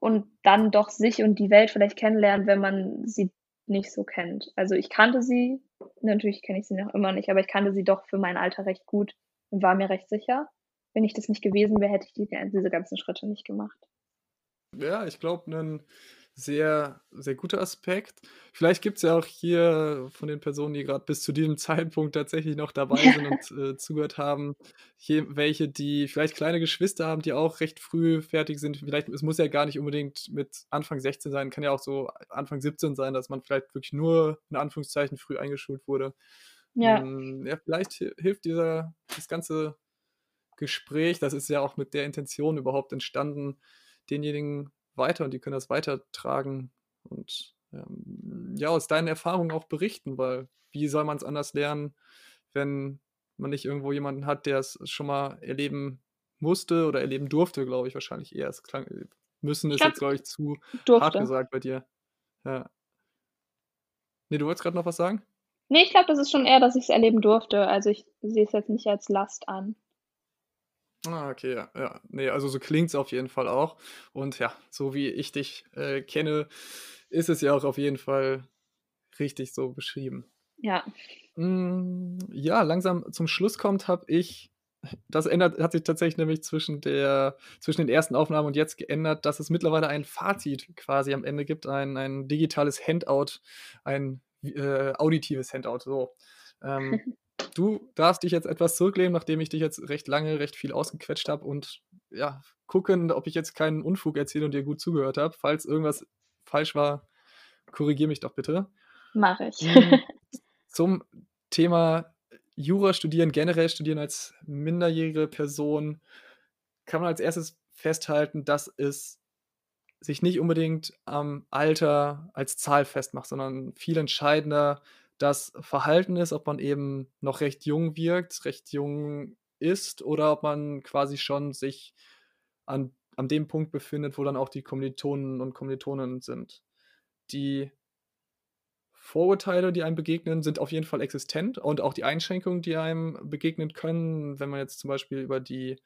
und dann doch sich und die Welt vielleicht kennenlernen, wenn man sie nicht so kennt. Also ich kannte sie, natürlich kenne ich sie noch immer nicht, aber ich kannte sie doch für mein Alter recht gut und war mir recht sicher wenn ich das nicht gewesen wäre, hätte ich die, diese ganzen Schritte nicht gemacht. Ja, ich glaube, sehr, sehr guter Aspekt. Vielleicht gibt es ja auch hier von den Personen, die gerade bis zu diesem Zeitpunkt tatsächlich noch dabei sind und äh, zugehört haben, hier welche, die vielleicht kleine Geschwister haben, die auch recht früh fertig sind. Vielleicht, es muss ja gar nicht unbedingt mit Anfang 16 sein, kann ja auch so Anfang 17 sein, dass man vielleicht wirklich nur in Anführungszeichen früh eingeschult wurde. Ja. Ähm, ja, vielleicht hilft dieser, das ganze Gespräch, das ist ja auch mit der Intention überhaupt entstanden, denjenigen weiter und die können das weitertragen und ähm, ja, aus deinen Erfahrungen auch berichten, weil wie soll man es anders lernen, wenn man nicht irgendwo jemanden hat, der es schon mal erleben musste oder erleben durfte, glaube ich wahrscheinlich eher. Es klang, müssen ist jetzt, glaube ich, zu durfte. hart gesagt bei dir. Ja. Nee, du wolltest gerade noch was sagen? Nee, ich glaube, das ist schon eher, dass ich es erleben durfte. Also ich sehe es jetzt nicht als Last an. Ah, okay, ja, ja. Ne, also so klingt es auf jeden Fall auch. Und ja, so wie ich dich äh, kenne, ist es ja auch auf jeden Fall richtig so beschrieben. Ja. Hm, ja, langsam zum Schluss kommt, habe ich das ändert hat sich tatsächlich nämlich zwischen der zwischen den ersten Aufnahmen und jetzt geändert, dass es mittlerweile ein Fazit quasi am Ende gibt, ein ein digitales Handout, ein, äh, auditives Handout, so. Ähm, du darfst dich jetzt etwas zurücklehnen, nachdem ich dich jetzt recht lange, recht viel ausgequetscht habe und ja, gucken, ob ich jetzt keinen Unfug erzähle und dir gut zugehört habe. Falls irgendwas falsch war, korrigier mich doch bitte. Mach ich. Hm, zum Thema Jura studieren, generell studieren als minderjährige Person, kann man als erstes festhalten, dass es sich nicht unbedingt am Alter als Zahl festmacht, sondern viel entscheidender das Verhalten ist, ob man eben noch recht jung wirkt, recht jung ist oder ob man quasi schon sich an, an dem Punkt befindet, wo dann auch die Kommilitonen und Kommilitonen sind. Die Vorurteile, die einem begegnen, sind auf jeden Fall existent und auch die Einschränkungen, die einem begegnen können, wenn man jetzt zum Beispiel über die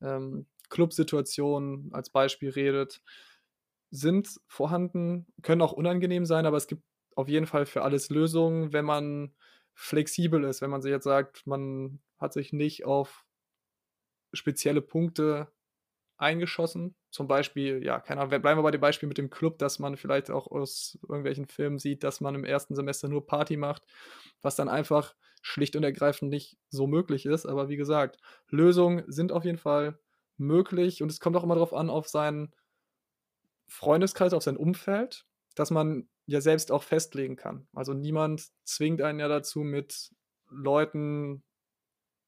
ähm, Clubsituation als Beispiel redet, sind vorhanden, können auch unangenehm sein, aber es gibt auf jeden Fall für alles Lösungen, wenn man flexibel ist, wenn man sich jetzt sagt, man hat sich nicht auf spezielle Punkte eingeschossen. Zum Beispiel, ja, keine Ahnung, bleiben wir bei dem Beispiel mit dem Club, dass man vielleicht auch aus irgendwelchen Filmen sieht, dass man im ersten Semester nur Party macht, was dann einfach schlicht und ergreifend nicht so möglich ist. Aber wie gesagt, Lösungen sind auf jeden Fall möglich und es kommt auch immer darauf an, auf seinen Freundeskreis, auf sein Umfeld, dass man ja selbst auch festlegen kann. Also niemand zwingt einen ja dazu, mit Leuten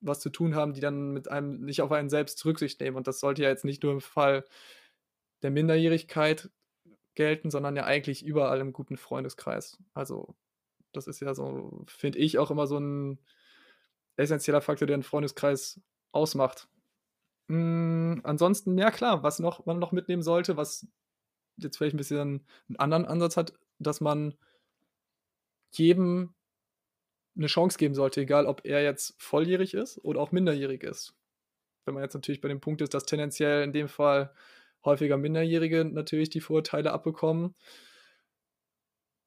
was zu tun haben, die dann mit einem nicht auf einen selbst Rücksicht nehmen. Und das sollte ja jetzt nicht nur im Fall der Minderjährigkeit gelten, sondern ja eigentlich überall im guten Freundeskreis. Also das ist ja so, finde ich, auch immer so ein essentieller Faktor, der einen Freundeskreis ausmacht. Mm, ansonsten, ja klar, was noch, man noch mitnehmen sollte, was jetzt vielleicht ein bisschen einen anderen Ansatz hat, dass man jedem eine Chance geben sollte, egal ob er jetzt volljährig ist oder auch minderjährig ist. Wenn man jetzt natürlich bei dem Punkt ist, dass tendenziell in dem Fall häufiger Minderjährige natürlich die Vorurteile abbekommen,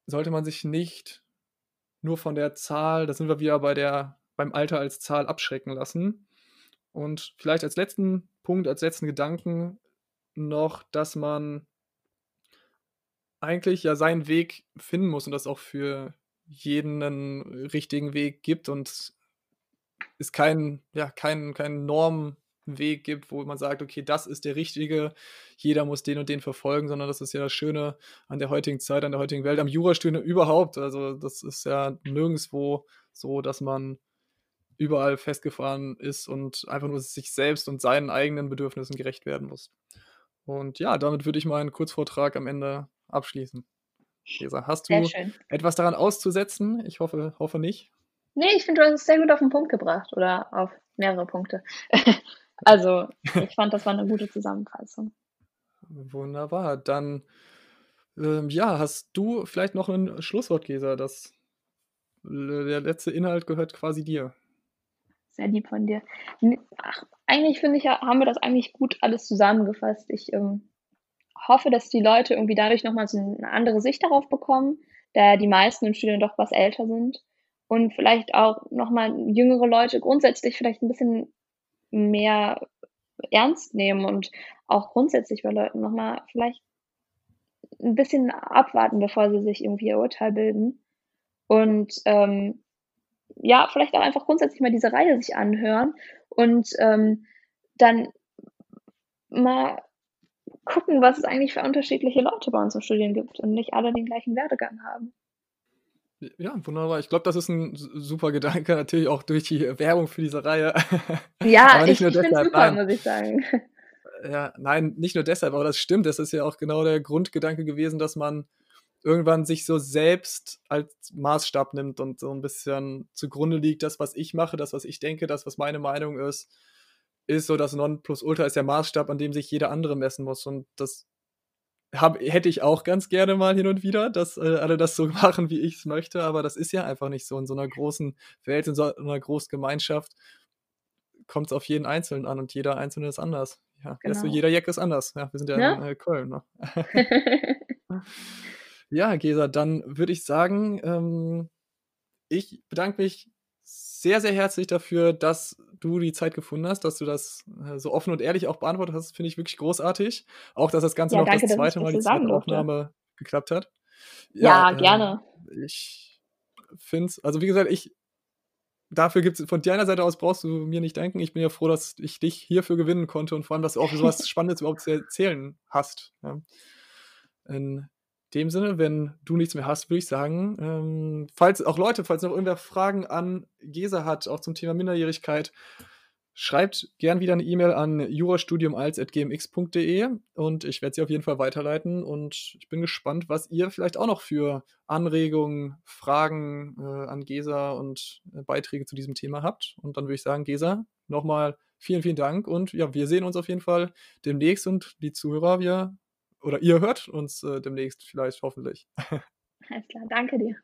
sollte man sich nicht nur von der Zahl, da sind wir wieder bei der, beim Alter als Zahl abschrecken lassen. Und vielleicht als letzten Punkt, als letzten Gedanken noch, dass man eigentlich ja seinen Weg finden muss und das auch für jeden einen richtigen Weg gibt und es kein, ja, kein, kein Normweg gibt, wo man sagt, okay, das ist der richtige, jeder muss den und den verfolgen, sondern das ist ja das Schöne an der heutigen Zeit, an der heutigen Welt, am Jurastudium überhaupt. Also das ist ja nirgendwo so, dass man überall festgefahren ist und einfach nur sich selbst und seinen eigenen Bedürfnissen gerecht werden muss. Und ja, damit würde ich meinen Kurzvortrag am Ende abschließen. Lisa, hast du etwas daran auszusetzen? Ich hoffe, hoffe nicht. Nee, ich finde, du hast es sehr gut auf den Punkt gebracht oder auf mehrere Punkte. also, ich fand, das war eine gute Zusammenfassung. Wunderbar. Dann, ähm, ja, hast du vielleicht noch ein Schlusswort, Gesa? Das, der letzte Inhalt gehört quasi dir. Sehr lieb von dir. Ach, eigentlich finde ich, haben wir das eigentlich gut alles zusammengefasst. Ich ähm, hoffe, dass die Leute irgendwie dadurch nochmal so eine andere Sicht darauf bekommen, da die meisten im Studium doch was älter sind und vielleicht auch nochmal jüngere Leute grundsätzlich vielleicht ein bisschen mehr ernst nehmen und auch grundsätzlich bei Leuten nochmal vielleicht ein bisschen abwarten, bevor sie sich irgendwie ihr Urteil bilden. Und ähm, ja, vielleicht auch einfach grundsätzlich mal diese Reihe sich anhören und ähm, dann mal gucken, was es eigentlich für unterschiedliche Leute bei uns im Studium gibt und nicht alle den gleichen Werdegang haben. Ja, wunderbar. Ich glaube, das ist ein super Gedanke, natürlich auch durch die Werbung für diese Reihe. Ja, ich, ich finde es super, nein. muss ich sagen. Ja, nein, nicht nur deshalb, aber das stimmt. Das ist ja auch genau der Grundgedanke gewesen, dass man irgendwann sich so selbst als Maßstab nimmt und so ein bisschen zugrunde liegt, das, was ich mache, das, was ich denke, das, was meine Meinung ist, ist so, das Nonplusultra ist der Maßstab, an dem sich jeder andere messen muss. Und das hab, hätte ich auch ganz gerne mal hin und wieder, dass äh, alle das so machen, wie ich es möchte, aber das ist ja einfach nicht so. In so einer großen Welt, in so einer großen Gemeinschaft kommt es auf jeden Einzelnen an und jeder Einzelne ist anders. Ja, genau. so, jeder Jack ist anders. Ja, wir sind ja, ja? in äh, Köln. Ne? ja, Gesa, dann würde ich sagen, ähm, ich bedanke mich sehr, sehr herzlich dafür, dass du die Zeit gefunden hast, dass du das äh, so offen und ehrlich auch beantwortet hast. Finde ich wirklich großartig. Auch, dass das Ganze ja, noch danke, das zweite Mal die zweite Aufnahme geklappt hat. Ja, ja gerne. Äh, ich finde es, also wie gesagt, ich dafür gibt es von deiner Seite aus brauchst du mir nicht denken. Ich bin ja froh, dass ich dich hierfür gewinnen konnte und vor allem, dass du auch so was Spannendes überhaupt zu erzählen hast. Ja. In dem Sinne, wenn du nichts mehr hast, würde ich sagen, ähm, falls auch Leute, falls noch irgendwer Fragen an Gesa hat, auch zum Thema Minderjährigkeit, schreibt gern wieder eine E-Mail an jurastudiumals.gmx.de und ich werde sie auf jeden Fall weiterleiten und ich bin gespannt, was ihr vielleicht auch noch für Anregungen, Fragen äh, an Gesa und äh, Beiträge zu diesem Thema habt. Und dann würde ich sagen, Gesa, nochmal vielen, vielen Dank und ja, wir sehen uns auf jeden Fall demnächst und die Zuhörer, wir oder ihr hört uns äh, demnächst vielleicht hoffentlich. Alles klar, danke dir.